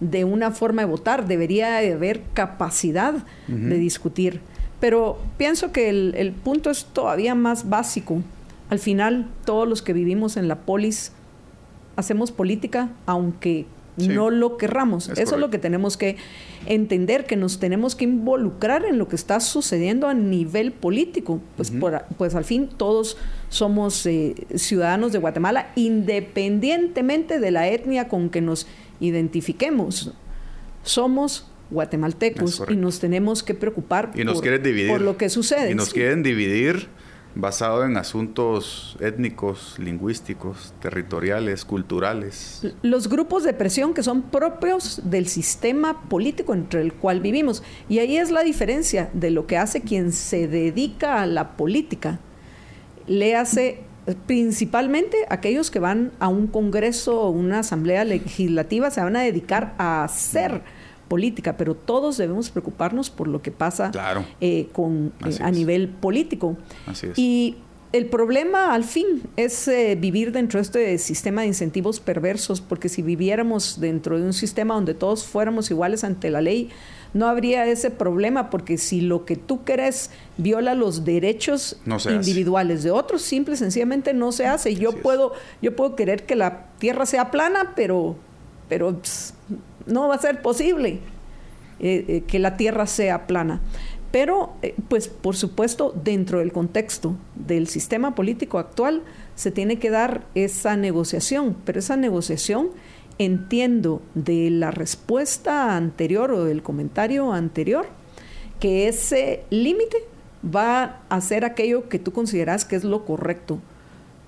de una forma de votar, debería de haber capacidad de discutir. Pero pienso que el, el punto es todavía más básico al final, todos los que vivimos en la polis hacemos política, aunque no lo querramos. Eso es lo que tenemos que entender, que nos tenemos que involucrar en lo que está sucediendo a nivel político. Pues, pues al fin todos somos eh, ciudadanos de Guatemala, independientemente de la etnia con que nos identifiquemos. Somos guatemaltecos y nos tenemos que preocupar por lo que sucede. Y nos quieren dividir basado en asuntos étnicos, lingüísticos, territoriales, culturales. Los grupos de presión que son propios del sistema político entre el cual vivimos. Y ahí es la diferencia de lo que hace quien se dedica a la política. Le hace principalmente aquellos que van a un congreso o una asamblea legislativa se van a dedicar a hacer política, pero todos debemos preocuparnos por lo que pasa eh, con, eh, a nivel político. Y el problema al fin es eh, vivir dentro de este sistema de incentivos perversos, porque si viviéramos dentro de un sistema donde todos fuéramos iguales ante la ley, no habría ese problema, porque si lo que tú querés viola los derechos individuales de otros, simple y sencillamente no se hace. Yo puedo, yo puedo querer que la tierra sea plana, pero, pero no va a ser posible eh, eh, que la Tierra sea plana. Pero, eh, pues, por supuesto, dentro del contexto del sistema político actual, se tiene que dar esa negociación, pero esa negociación, entiendo de la respuesta anterior o del comentario anterior, que ese límite va a ser aquello que tú consideras que es lo correcto.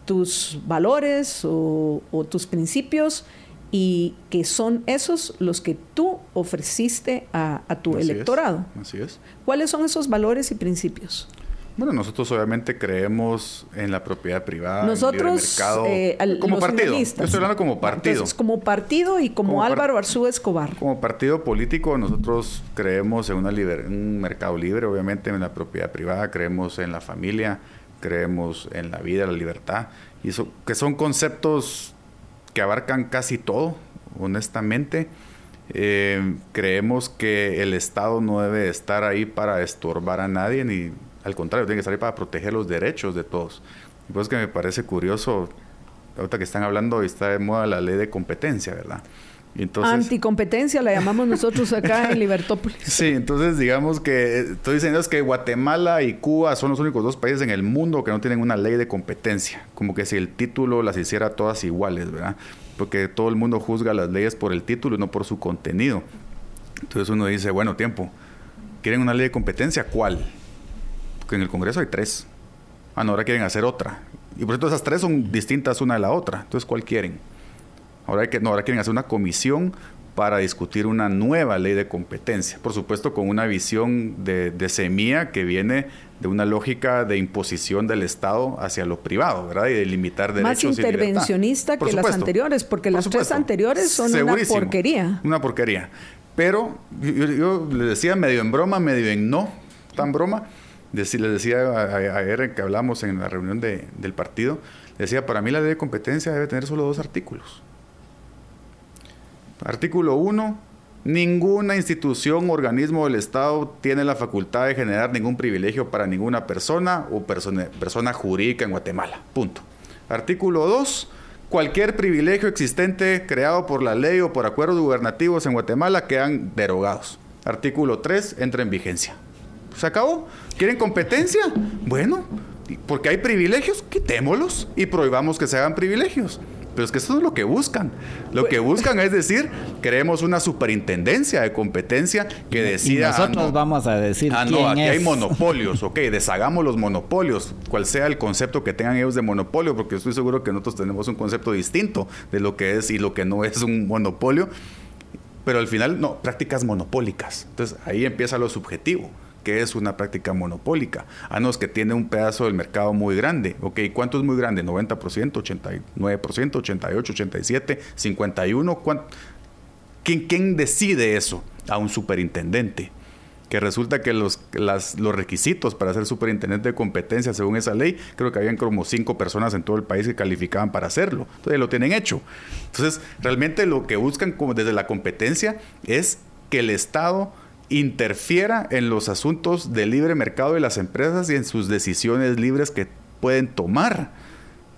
Tus valores o tus principios y que son esos los que tú ofreciste a, tu electorado. así es. ¿Cuáles son esos valores y principios? Bueno, nosotros obviamente creemos en la propiedad privada, nosotros, en el mercado, eh, como partido. Yo estoy hablando como partido. Entonces, como partido y como, Álvaro Arzú Escobar. Como partido político, nosotros creemos en una un mercado libre, obviamente en la propiedad privada, creemos en la familia, creemos en la vida, la libertad, y eso, que son conceptos que abarcan casi todo, honestamente. Eh, creemos que el Estado no debe estar ahí para estorbar a nadie, ni al contrario, tiene que estar ahí para proteger los derechos de todos. Y pues que me parece curioso, ahorita que están hablando, está de moda la ley de competencia, ¿verdad? Entonces, Anticompetencia la llamamos nosotros acá en Libertópolis. <laughs> Sí, entonces digamos que estoy diciendo es que Guatemala y Cuba son los únicos dos países en el mundo que no tienen una ley de competencia, como que si el título las hiciera todas iguales, ¿verdad? Porque todo el mundo juzga las leyes por el título y no por su contenido. Entonces uno dice, bueno, tiempo, ¿quieren una ley de competencia? ¿Cuál? Porque en el Congreso hay tres. Ah, no, ahora quieren hacer otra. Y por eso esas tres son distintas una de la otra. Entonces, ¿cuál quieren? Ahora, que, no, ahora quieren hacer una comisión para discutir una nueva ley de competencia. Por supuesto, con una visión de, de semilla que viene de una lógica de imposición del Estado hacia lo privado, ¿verdad? Y de limitar derechos. Más intervencionista que las anteriores, porque las tres anteriores son una porquería. Una porquería. Pero yo, le decía medio en broma, medio en no, tan broma. Les decía ayer que hablamos en la reunión del partido, decía, para mí la ley de competencia debe tener solo dos artículos Artículo 1. Ninguna institución o organismo del Estado tiene la facultad de generar ningún privilegio para ninguna persona o persona, persona jurídica en Guatemala. Punto. Artículo 2. Cualquier privilegio existente creado por la ley o por acuerdos gubernativos en Guatemala quedan derogados. Artículo 3. Entra en vigencia. ¿Se acabó? ¿Quieren competencia? Bueno, porque hay privilegios, quitémoslos y prohibamos que se hagan privilegios. Pero es que eso es lo que buscan. Lo que buscan es decir, queremos una superintendencia de competencia que decida. Y nosotros ah, no, vamos a decir. Ah, no, aquí hay monopolios. Ok, deshagamos los monopolios. Cual sea el concepto que tengan ellos de monopolio, porque estoy seguro que nosotros tenemos un concepto distinto de lo que es y lo que no es un monopolio. Pero al final, no, prácticas monopólicas. Entonces ahí empieza lo subjetivo que es una práctica monopólica, a no que tiene un pedazo del mercado muy grande. Ok, ¿cuánto es muy grande? 90%, 89%, 88, 87, 51. ¿Quién, ¿Quién decide eso? A un superintendente. Que resulta que los, los requisitos para ser superintendente de competencia, según esa ley, creo que habían como cinco personas en todo el país que calificaban para hacerlo. Entonces lo tienen hecho. Entonces, realmente lo que buscan desde la competencia es que el Estado interfiera en los asuntos del libre mercado de las empresas y en sus decisiones libres que pueden tomar.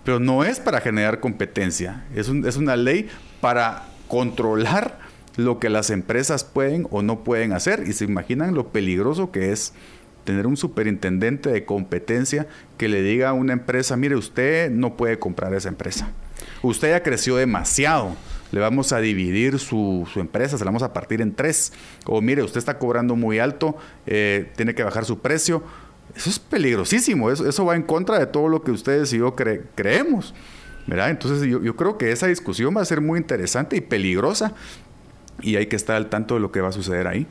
Pero no es para generar competencia, es, es una ley para controlar lo que las empresas pueden o no pueden hacer. Y se imaginan lo peligroso que es tener un superintendente de competencia que le diga a una empresa, mire, usted no puede comprar esa empresa. Usted ya creció demasiado le vamos a dividir su, empresa, se la vamos a partir en tres. O mire, usted está cobrando muy alto, eh, tiene que bajar su precio. Eso es peligrosísimo, eso, eso va en contra de todo lo que ustedes y yo creemos. ¿verdad? Entonces yo, yo creo que esa discusión va a ser muy interesante y peligrosa y hay que estar al tanto de lo que va a suceder ahí.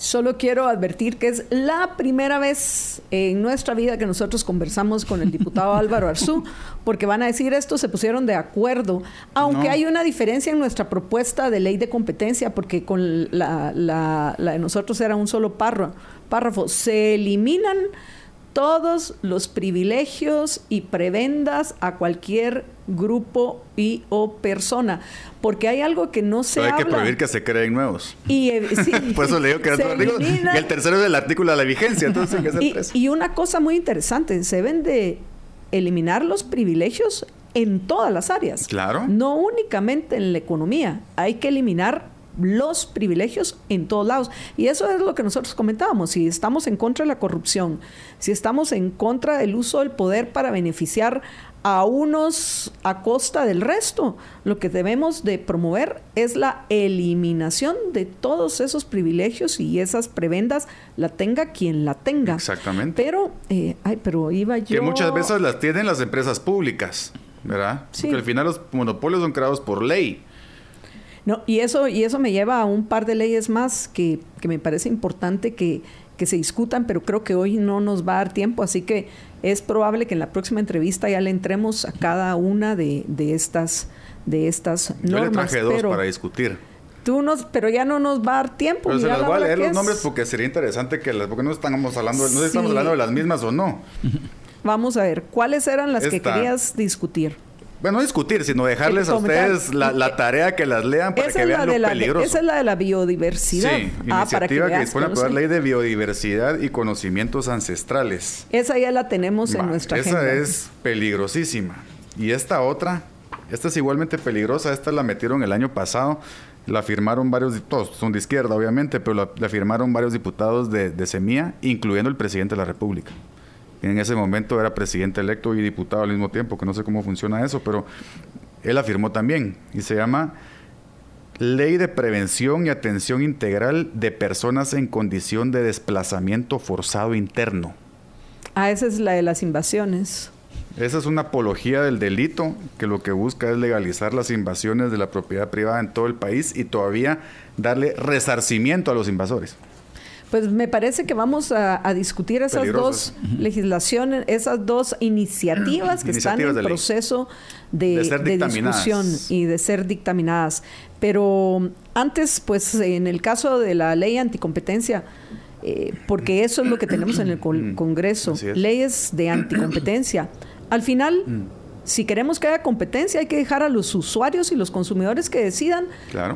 Solo quiero advertir que es la primera vez en nuestra vida que nosotros conversamos con el diputado <laughs> Álvaro Arzú, porque van a decir esto, se pusieron de acuerdo, aunque hay una diferencia en nuestra propuesta de ley de competencia, porque con la, la de nosotros era un solo párrafo, párrafo. se eliminan todos los privilegios y prebendas a cualquier grupo y o persona, porque hay algo que no se hay que prohibir que se creen nuevos. Y eh, <laughs> por eso le digo que el tercero es el artículo de la vigencia, entonces y, y una cosa muy interesante, se ven de eliminar los privilegios en todas las áreas. Claro. No únicamente en la economía, hay que eliminar los privilegios en todos lados. Y eso es lo que nosotros comentábamos. Si estamos en contra de la corrupción, si estamos en contra del uso del poder para beneficiar a unos a costa del resto, lo que debemos de promover es la eliminación de todos esos privilegios y esas prebendas, la tenga quien la tenga. Exactamente. Pero, eh, ay, pero iba yo... Que muchas veces las tienen las empresas públicas, ¿verdad? Sí. Porque al final los monopolios son creados por ley. No, y eso, y eso me lleva a un par de leyes más que, me parece importante que, se discutan, pero creo que hoy no nos va a dar tiempo, así que es probable que en la próxima entrevista ya le entremos a cada una de, estas de estas normas. Yo le traje dos para discutir. Tú nos, pero ya no nos va a dar tiempo. Pero se las voy a leer los nombres porque sería interesante que las, porque no estamos hablando, no estamos hablando de las mismas o no. Vamos a ver, ¿cuáles eran las que querías discutir? Bueno, discutir, sino dejarles a ustedes la, tarea que las lean para que vean lo peligroso. Esa es la de la biodiversidad. Sí, ah, iniciativa que, dispone a ley de biodiversidad y conocimientos ancestrales. Esa ya la tenemos en nuestra esa Esa es peligrosísima. Y esta otra, esta es igualmente peligrosa. Esta la metieron el año pasado. La firmaron varios, todos son de izquierda obviamente, pero la, firmaron varios diputados de, de Semilla, incluyendo el presidente de la República en ese momento era presidente electo y diputado al mismo tiempo, que no sé cómo funciona eso, pero él afirmó también, y se llama Ley de Prevención y Atención Integral de Personas en Condición de Desplazamiento Forzado Interno. Ah, esa es la de las invasiones. Esa es una apología del delito que lo que busca es legalizar las invasiones de la propiedad privada en todo el país y todavía darle resarcimiento a los invasores. Pues me parece que vamos a, discutir esas dos legislaciones, esas dos iniciativas que están en proceso de, discusión y de ser dictaminadas. Pero antes, pues en el caso de la ley anticompetencia, eh, porque eso es lo que tenemos en el Congreso, leyes de anticompetencia. Al final, mm. Si queremos que haya competencia, hay que dejar a los usuarios y los consumidores que decidan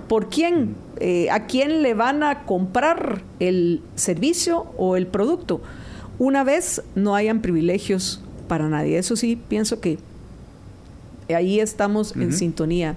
por quién, eh, a quién le van a comprar el servicio o el producto. Una vez no hayan privilegios para nadie. Eso sí, pienso que ahí estamos en sintonía.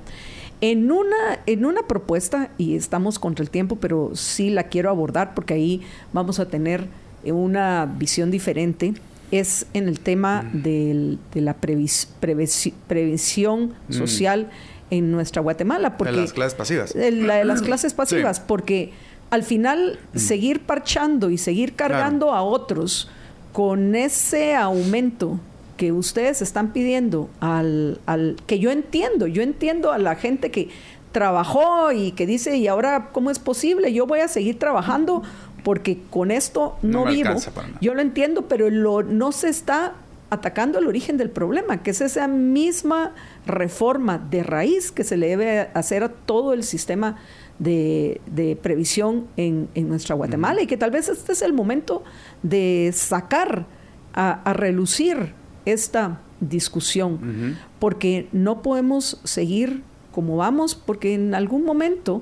En una, en una propuesta, y estamos contra el tiempo, pero sí la quiero abordar porque ahí vamos a tener una visión diferente, es en el tema de la previsión mm. social en nuestra Guatemala. Porque, de las clases pasivas. La de las clases pasivas, porque al final mm. seguir parchando y seguir cargando a otros con ese aumento que ustedes están pidiendo al, al, que yo entiendo, yo entiendo a la gente que trabajó y que dice, ¿y ahora cómo es posible? Yo voy a seguir trabajando porque con esto no, vivo. Yo lo entiendo, pero lo, no se está atacando el origen del problema, que es esa misma reforma de raíz que se le debe hacer a todo el sistema de, previsión en, nuestra Guatemala y que tal vez este es el momento de sacar a relucir esta discusión, porque no podemos seguir como vamos, porque en algún momento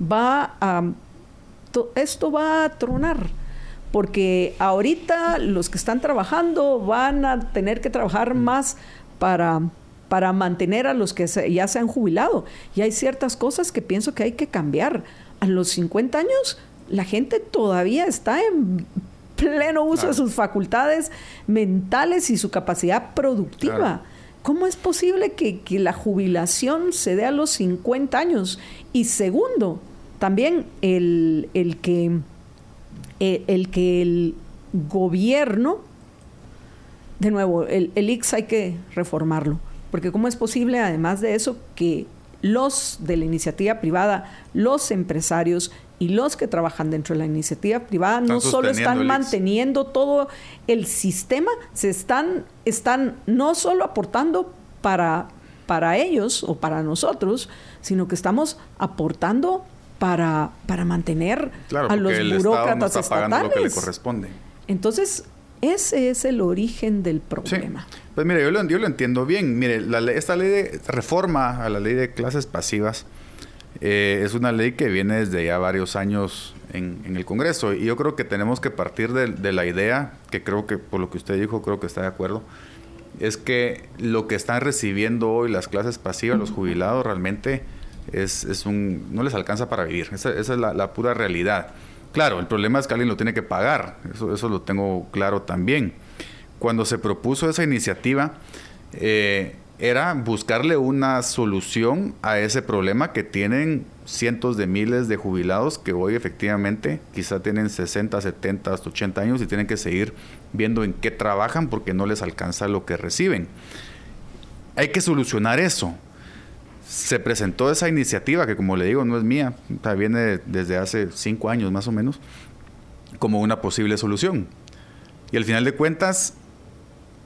va a, esto va a tronar, porque ahorita los que están trabajando van a tener que trabajar más para para mantener a los que ya se han jubilado. Y hay ciertas cosas que pienso que hay que cambiar. A los 50 años, la gente todavía está en pleno uso de sus facultades mentales y su capacidad productiva. ¿Cómo es posible que, la jubilación se dé a los 50 años? Y segundo, también el, que, el, que el gobierno, de nuevo, el, el IX hay que reformarlo, porque ¿cómo es posible, además de eso, que los de la iniciativa privada, los empresarios y los que trabajan dentro de la iniciativa privada no solo están manteniendo todo el sistema, se están, están no solo aportando para, para ellos o para nosotros, sino que estamos aportando para, para mantener a los burócratas estatales. Lo que le corresponde. Entonces, ese es el origen del problema. Pues mire, yo lo, yo lo, entiendo bien. Mire, la, esta ley de reforma a la ley de clases pasivas eh, es una ley que viene desde ya varios años en, el Congreso y yo creo que tenemos que partir de, la idea, que creo que por lo que usted dijo, creo que está de acuerdo, es que lo que están recibiendo hoy las clases pasivas, los jubilados, realmente es, es un, no les alcanza para vivir. Esa, es la, pura realidad. Claro, el problema es que alguien lo tiene que pagar, eso, eso lo tengo claro también. Cuando se propuso esa iniciativa, eh, era buscarle una solución a ese problema que tienen cientos de miles de jubilados que hoy efectivamente quizá tienen 60, 70, hasta 80 años y tienen que seguir viendo en qué trabajan porque no les alcanza lo que reciben. Hay que solucionar eso. Se presentó esa iniciativa que como le digo no es mía, viene desde hace cinco años más o menos, como una posible solución. Y al final de cuentas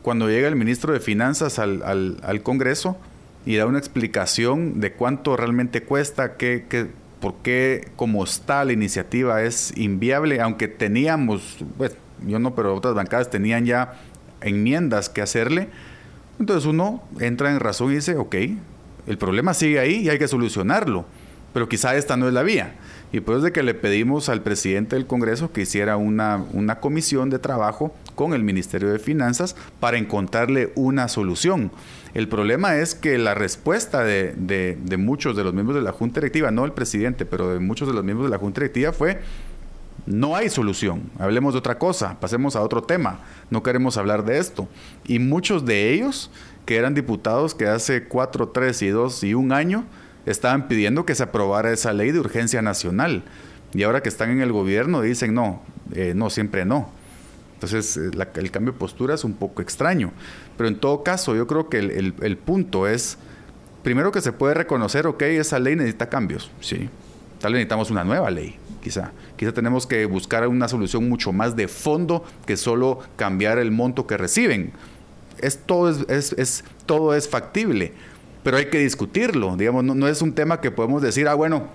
cuando llega el ministro de Finanzas al, al, Congreso y da una explicación de cuánto realmente cuesta, qué, qué, por qué como está la iniciativa es inviable, aunque teníamos, pues yo no, pero otras bancadas tenían ya enmiendas que hacerle. Entonces uno entra en razón y dice, ok, el problema sigue ahí y hay que solucionarlo, pero quizá esta no es la vía. Y pues de que le pedimos al presidente del Congreso que hiciera una, una comisión de trabajo con el Ministerio de Finanzas para encontrarle una solución. El problema es que la respuesta de, de, muchos de los miembros de la Junta Directiva, no el presidente, pero de muchos de los miembros de la Junta Directiva fue, no hay solución, hablemos de otra cosa, pasemos a otro tema, no queremos hablar de esto. Y muchos de ellos, que eran diputados que hace cuatro, tres y dos y un año, estaban pidiendo que se aprobara esa ley de urgencia nacional. Y ahora que están en el gobierno dicen no, eh, no, siempre no. Entonces eh, el cambio de postura es un poco extraño. Pero en todo caso, yo creo que el, punto es, primero que se puede reconocer, ok, esa ley necesita cambios, sí. Tal vez necesitamos una nueva ley, quizá. Quizá tenemos que buscar una solución mucho más de fondo que solo cambiar el monto que reciben. Es, todo, es, es todo es factible pero hay que discutirlo, digamos, no, es un tema que podemos decir, ah, bueno,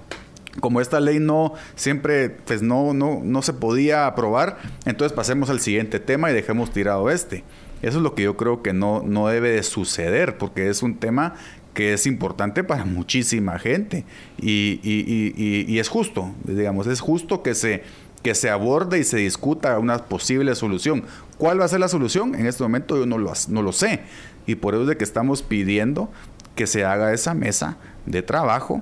como esta ley no siempre pues no, no, no se podía aprobar, entonces pasemos al siguiente tema y dejemos tirado este. Eso es lo que yo creo que no, no debe de suceder, porque es un tema que es importante para muchísima gente y, y, es justo, digamos, es justo que se, que se aborde y se discuta una posible solución. ¿Cuál va a ser la solución? En este momento yo no lo, no lo sé y por eso es de que estamos pidiendo que se haga esa mesa de trabajo,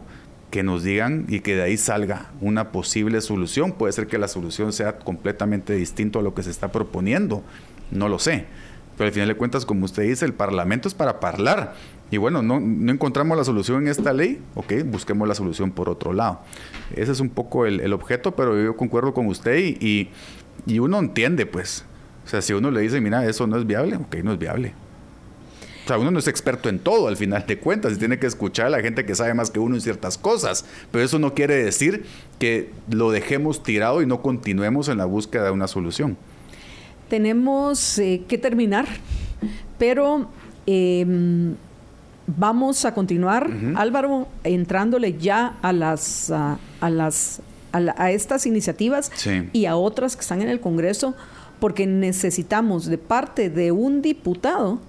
que nos digan y que de ahí salga una posible solución. Puede ser que la solución sea completamente distinto a lo que se está proponiendo, no lo sé. Pero al final de cuentas, como usted dice, el Parlamento es para hablar. Y bueno, no, encontramos la solución en esta ley, ok, busquemos la solución por otro lado. Ese es un poco el, objeto, pero yo concuerdo con usted y, y, uno entiende, pues. O sea, si uno le dice, mira, eso no es viable, ok, no es viable. O sea, uno no es experto en todo, al final de cuentas, y tiene que escuchar a la gente que sabe más que uno en ciertas cosas. Pero eso no quiere decir que lo dejemos tirado y no continuemos en la búsqueda de una solución. Tenemos eh, que terminar, pero em, vamos a continuar, Álvaro, entrándole ya a las, a, las a, estas iniciativas y a otras que están en el Congreso, porque necesitamos de parte de un diputado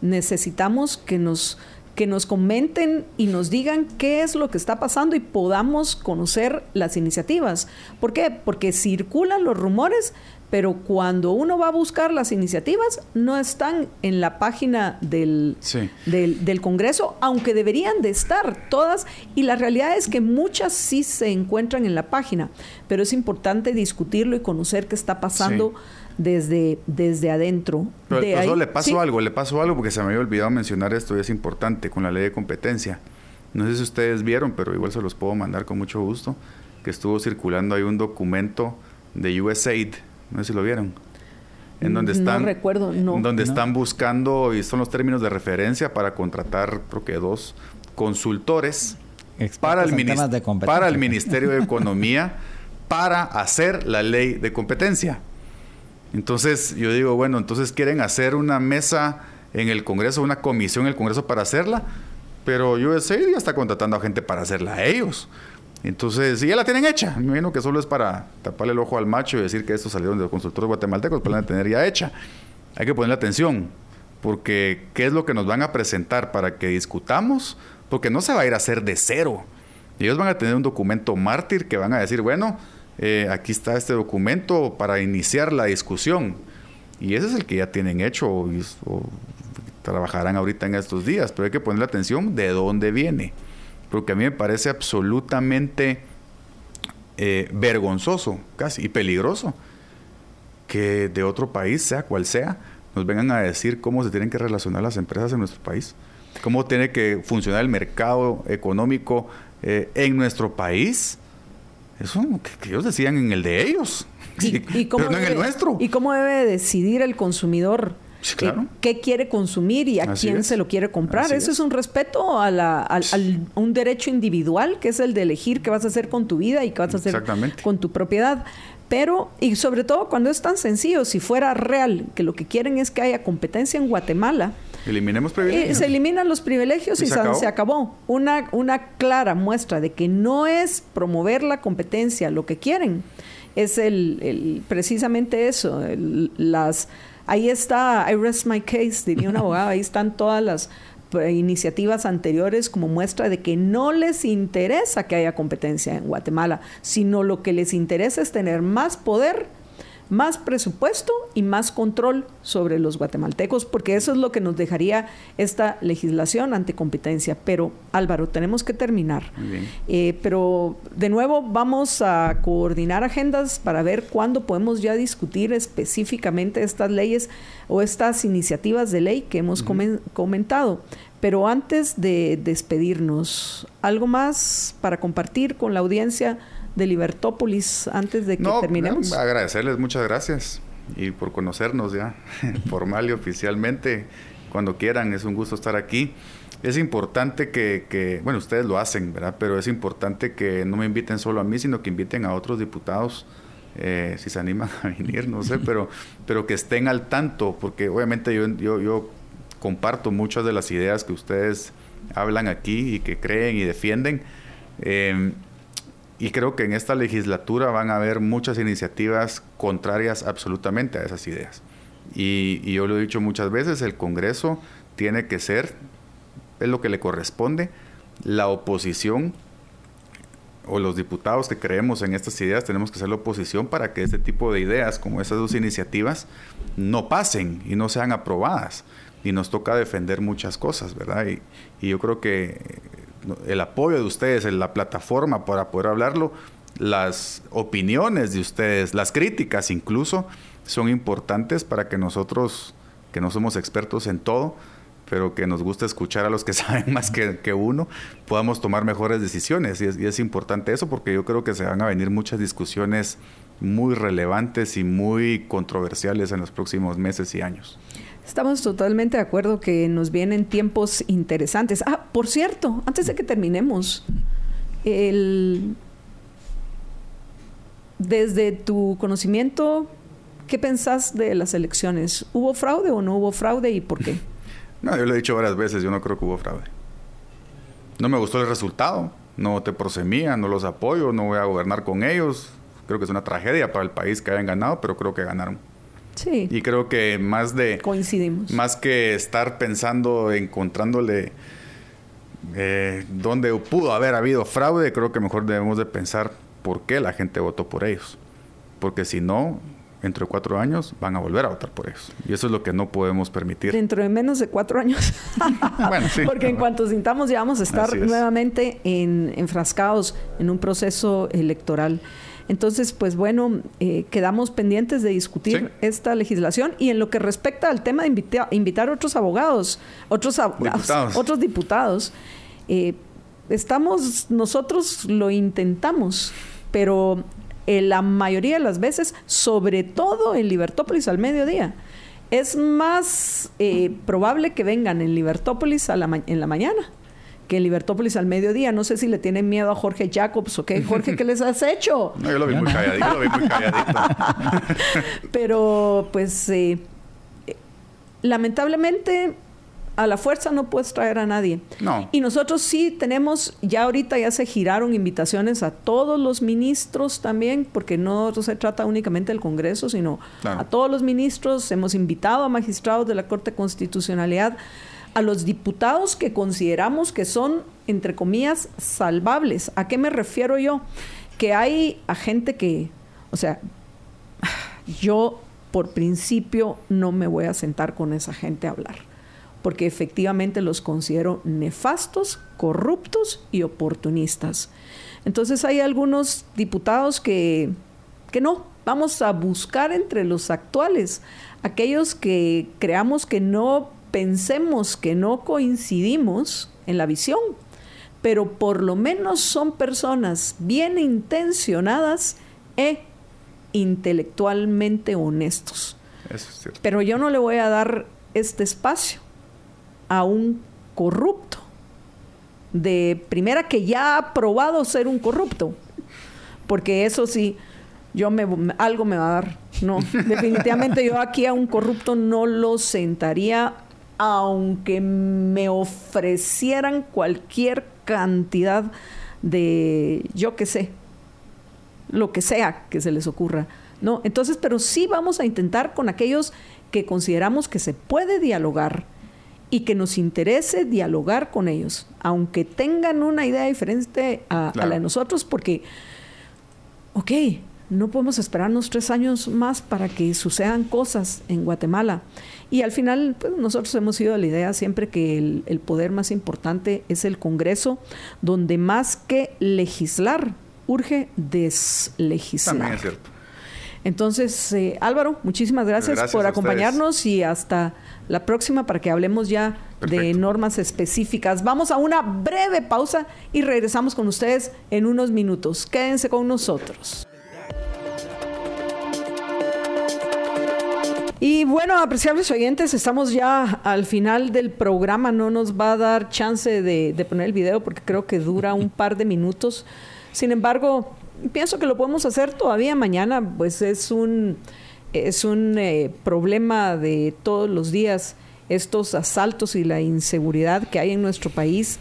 necesitamos que nos, que nos comenten y nos digan qué es lo que está pasando y podamos conocer las iniciativas. ¿Por qué? Porque circulan los rumores, pero cuando uno va a buscar las iniciativas, no están en la página del, del, del, Congreso, aunque deberían de estar todas, y la realidad es que muchas sí se encuentran en la página, pero es importante discutirlo y conocer qué está pasando desde, desde adentro. Pero, le pasó algo, le pasó algo porque se me había olvidado mencionar esto y es importante con la ley de competencia. No sé si ustedes vieron, pero igual se los puedo mandar con mucho gusto, que estuvo circulando ahí un documento de USAID, no sé si lo vieron. En donde están, no recuerdo, no. Donde están buscando, y son los términos de referencia para contratar, creo que dos consultores para el, para el Ministerio de <laughs> Economía para hacer la ley de competencia. Entonces yo digo, bueno, entonces quieren hacer una mesa en el Congreso, una comisión en el Congreso para hacerla, pero USAID ya está contratando a gente para hacerla a ellos. Entonces, si ya la tienen hecha, me imagino que solo es para taparle el ojo al macho y decir que esto salió de los consultores guatemaltecos, la tener ya hecha. Hay que ponerle atención, porque ¿qué es lo que nos van a presentar para que discutamos? Porque no se va a ir a hacer de cero. Ellos van a tener un documento mártir que van a decir, bueno, eh, aquí está este documento para iniciar la discusión. Y ese es el que ya tienen hecho o, trabajarán ahorita en estos días, pero hay que ponerle atención de dónde viene, porque a mí me parece absolutamente eh, vergonzoso, casi, y peligroso, que de otro país, sea cual sea, nos vengan a decir cómo se tienen que relacionar las empresas en nuestro país, cómo tiene que funcionar el mercado económico eh, en nuestro país eso que, ellos decían en el de ellos, ¿Y, <laughs> cómo pero no en el nuestro. ¿Y cómo debe decidir el consumidor? ¿Qué quiere consumir y a quién se lo quiere comprar? Eso es. un respeto a, la, un derecho individual, que es el de elegir qué vas a hacer con tu vida y qué vas a hacer con tu propiedad. Pero, y sobre todo cuando es tan sencillo, si fuera real, que lo que quieren es que haya competencia en Guatemala, Eliminemos privilegios. se eliminan los privilegios y, se, acabó. Una, una clara muestra de que no es promover la competencia lo que quieren. Es el, precisamente eso. las, ahí está, I rest my case, diría un <laughs> abogado, ahí están todas las iniciativas anteriores como muestra de que no les interesa que haya competencia en Guatemala, sino lo que les interesa es tener más poder más presupuesto y más control sobre los guatemaltecos, porque eso es lo que nos dejaría esta legislación ante competencia. Pero Álvaro, tenemos que terminar. Eh, pero de nuevo vamos a coordinar agendas para ver cuándo podemos ya discutir específicamente estas leyes o estas iniciativas de ley que hemos comentado. Pero antes de despedirnos, ¿algo más para compartir con la audiencia? De Libertópolis antes de que terminemos? agradecerles, muchas gracias y por conocernos ya <laughs> formal y oficialmente. Cuando quieran, es un gusto estar aquí. Es importante que, bueno, ustedes lo hacen, ¿verdad? Pero es importante que no me inviten solo a mí, sino que inviten a otros diputados, eh, si se animan a <laughs> venir, no sé, pero, pero que estén al tanto, porque obviamente yo, yo, yo comparto muchas de las ideas que ustedes hablan aquí y que creen y defienden. Eh, y creo que en esta legislatura van a haber muchas iniciativas contrarias absolutamente a esas ideas. Y, y yo lo he dicho muchas veces, el Congreso tiene que ser, es lo que le corresponde, la oposición o los diputados que creemos en estas ideas tenemos que ser la oposición para que este tipo de ideas, como esas dos iniciativas, no pasen y no sean aprobadas. Y nos toca defender muchas cosas, ¿verdad? Y, y yo creo que el apoyo de ustedes en la plataforma para poder hablarlo, las opiniones de ustedes, las críticas incluso, son importantes para que nosotros, que no somos expertos en todo, pero que nos gusta escuchar a los que <laughs> saben más que, uno, podamos tomar mejores decisiones. Y es, y es, importante eso porque yo creo que se van a venir muchas discusiones muy relevantes y muy controversiales en los próximos meses y años. Estamos totalmente de acuerdo que nos vienen tiempos interesantes. Ah, por cierto, antes de que terminemos, el... desde tu conocimiento, ¿qué pensás de las elecciones? ¿Hubo fraude o no hubo fraude y por qué? <laughs> No, yo lo he dicho varias veces, yo no creo que hubo fraude. No me gustó el resultado, no por Semilla, no los apoyo, no voy a gobernar con ellos. Creo que es una tragedia para el país que hayan ganado, pero creo que ganaron. Sí. Y creo que más de... Coincidimos. Más que estar pensando, encontrándole eh, dónde pudo haber habido fraude, creo que mejor debemos de pensar por qué la gente votó por ellos. Porque si no, dentro de cuatro años van a volver a votar por ellos. Y eso es lo que no podemos permitir. Dentro de menos de cuatro años. <laughs> bueno, sí. Porque en cuanto sintamos ya vamos a estar nuevamente en, enfrascados en un proceso electoral. Entonces, pues bueno, eh, quedamos pendientes de discutir esta legislación y en lo que respecta al tema de invitar a otros abogados, otros abogados, diputados. otros diputados, eh, estamos, nosotros lo intentamos, pero eh, la mayoría de las veces, sobre todo en Libertópolis al mediodía, es más eh, probable que vengan en Libertópolis a la en la mañana que en Libertópolis al mediodía. No sé si le tienen miedo a Jorge Jacobs o qué. Jorge, ¿qué les has hecho? No, yo lo vi muy calladito, lo vi muy calladito. <laughs> Pero, pues, eh, lamentablemente a la fuerza no puedes traer a nadie. No. Y nosotros sí tenemos, ya ahorita ya se giraron invitaciones a todos los ministros también, porque no se trata únicamente del Congreso, sino a todos los ministros. Hemos invitado a magistrados de la Corte de Constitucionalidad, a los diputados que consideramos que son, entre comillas, salvables. ¿A qué me refiero yo? Que hay a gente que, o sea, yo por principio no me voy a sentar con esa gente a hablar porque efectivamente los considero nefastos, corruptos y oportunistas. Entonces hay algunos diputados que, que no, vamos a buscar entre los actuales, aquellos que creamos que no pensemos que no coincidimos en la visión, pero por lo menos son personas bien intencionadas e intelectualmente honestos. Pero yo no le voy a dar este espacio a un corrupto. De primera que ya ha probado ser un corrupto. Porque eso sí, yo me, algo me va a dar. No, <laughs> definitivamente yo aquí a un corrupto no lo sentaría aunque me ofrecieran cualquier cantidad de, yo qué sé, lo que sea que se les ocurra. No, entonces, pero sí vamos a intentar con aquellos que consideramos que se puede dialogar, y que nos interese dialogar con ellos, aunque tengan una idea diferente a, la de nosotros, porque, ok, no podemos esperarnos tres años más para que sucedan cosas en Guatemala. Y al final, pues, nosotros hemos ido a la idea siempre que el, el poder más importante es el Congreso, donde más que legislar, urge deslegislar. También es cierto. Entonces, eh, Álvaro, muchísimas gracias, por acompañarnos y hasta la próxima para que hablemos ya de normas específicas. Vamos a una breve pausa y regresamos con ustedes en unos minutos. Quédense con nosotros. Y bueno, apreciables oyentes, estamos ya al final del programa. No nos va a dar chance de, de poner el video porque creo que dura un <laughs> par de minutos. Sin embargo, pienso que lo podemos hacer todavía mañana, pues es un, es un eh, problema de todos los días, estos asaltos y la inseguridad que hay en nuestro país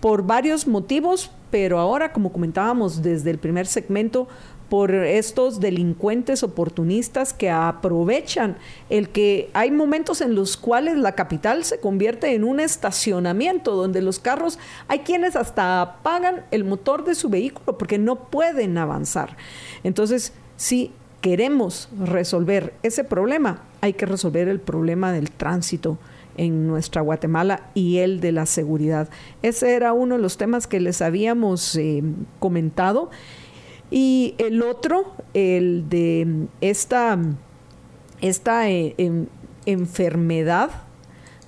por varios motivos, pero ahora, como comentábamos desde el primer segmento, por estos delincuentes oportunistas que aprovechan el que hay momentos en los cuales la capital se convierte en un estacionamiento donde los carros, hay quienes hasta apagan el motor de su vehículo porque no pueden avanzar. Entonces, si queremos resolver ese problema, hay que resolver el problema del tránsito en nuestra Guatemala y el de la seguridad. Ese era uno de los temas que les habíamos eh, comentado y el otro, el de esta, esta eh, enfermedad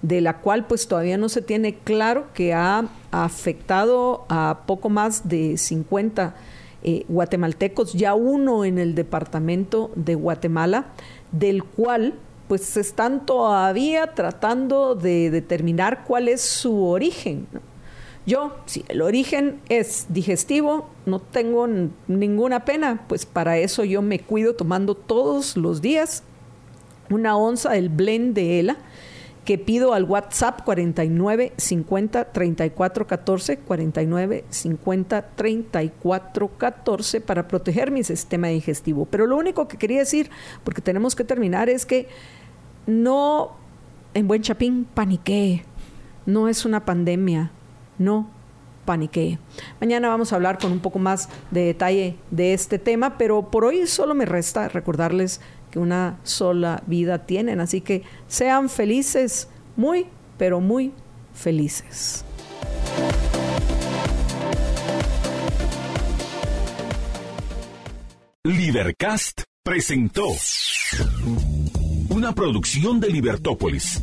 de la cual pues todavía no se tiene claro que ha afectado a poco más de 50 eh, guatemaltecos, ya uno en el departamento de Guatemala, del cual pues se están todavía tratando de determinar cuál es su origen. Yo, si el origen es digestivo, no tengo ninguna pena, pues para eso yo me cuido tomando todos los días una onza del blend de ELA que pido al WhatsApp 49 50 34 14 49 50 34 14 para proteger mi sistema digestivo. Pero lo único que quería decir, porque tenemos que terminar, es que no en buen chapín paniqué. No es una pandemia no paniquee. Mañana vamos a hablar con un poco más de detalle de este tema, pero por hoy solo me resta recordarles que una sola vida tienen, así que sean felices, muy, pero muy felices. Libercast presentó una producción de Libertópolis.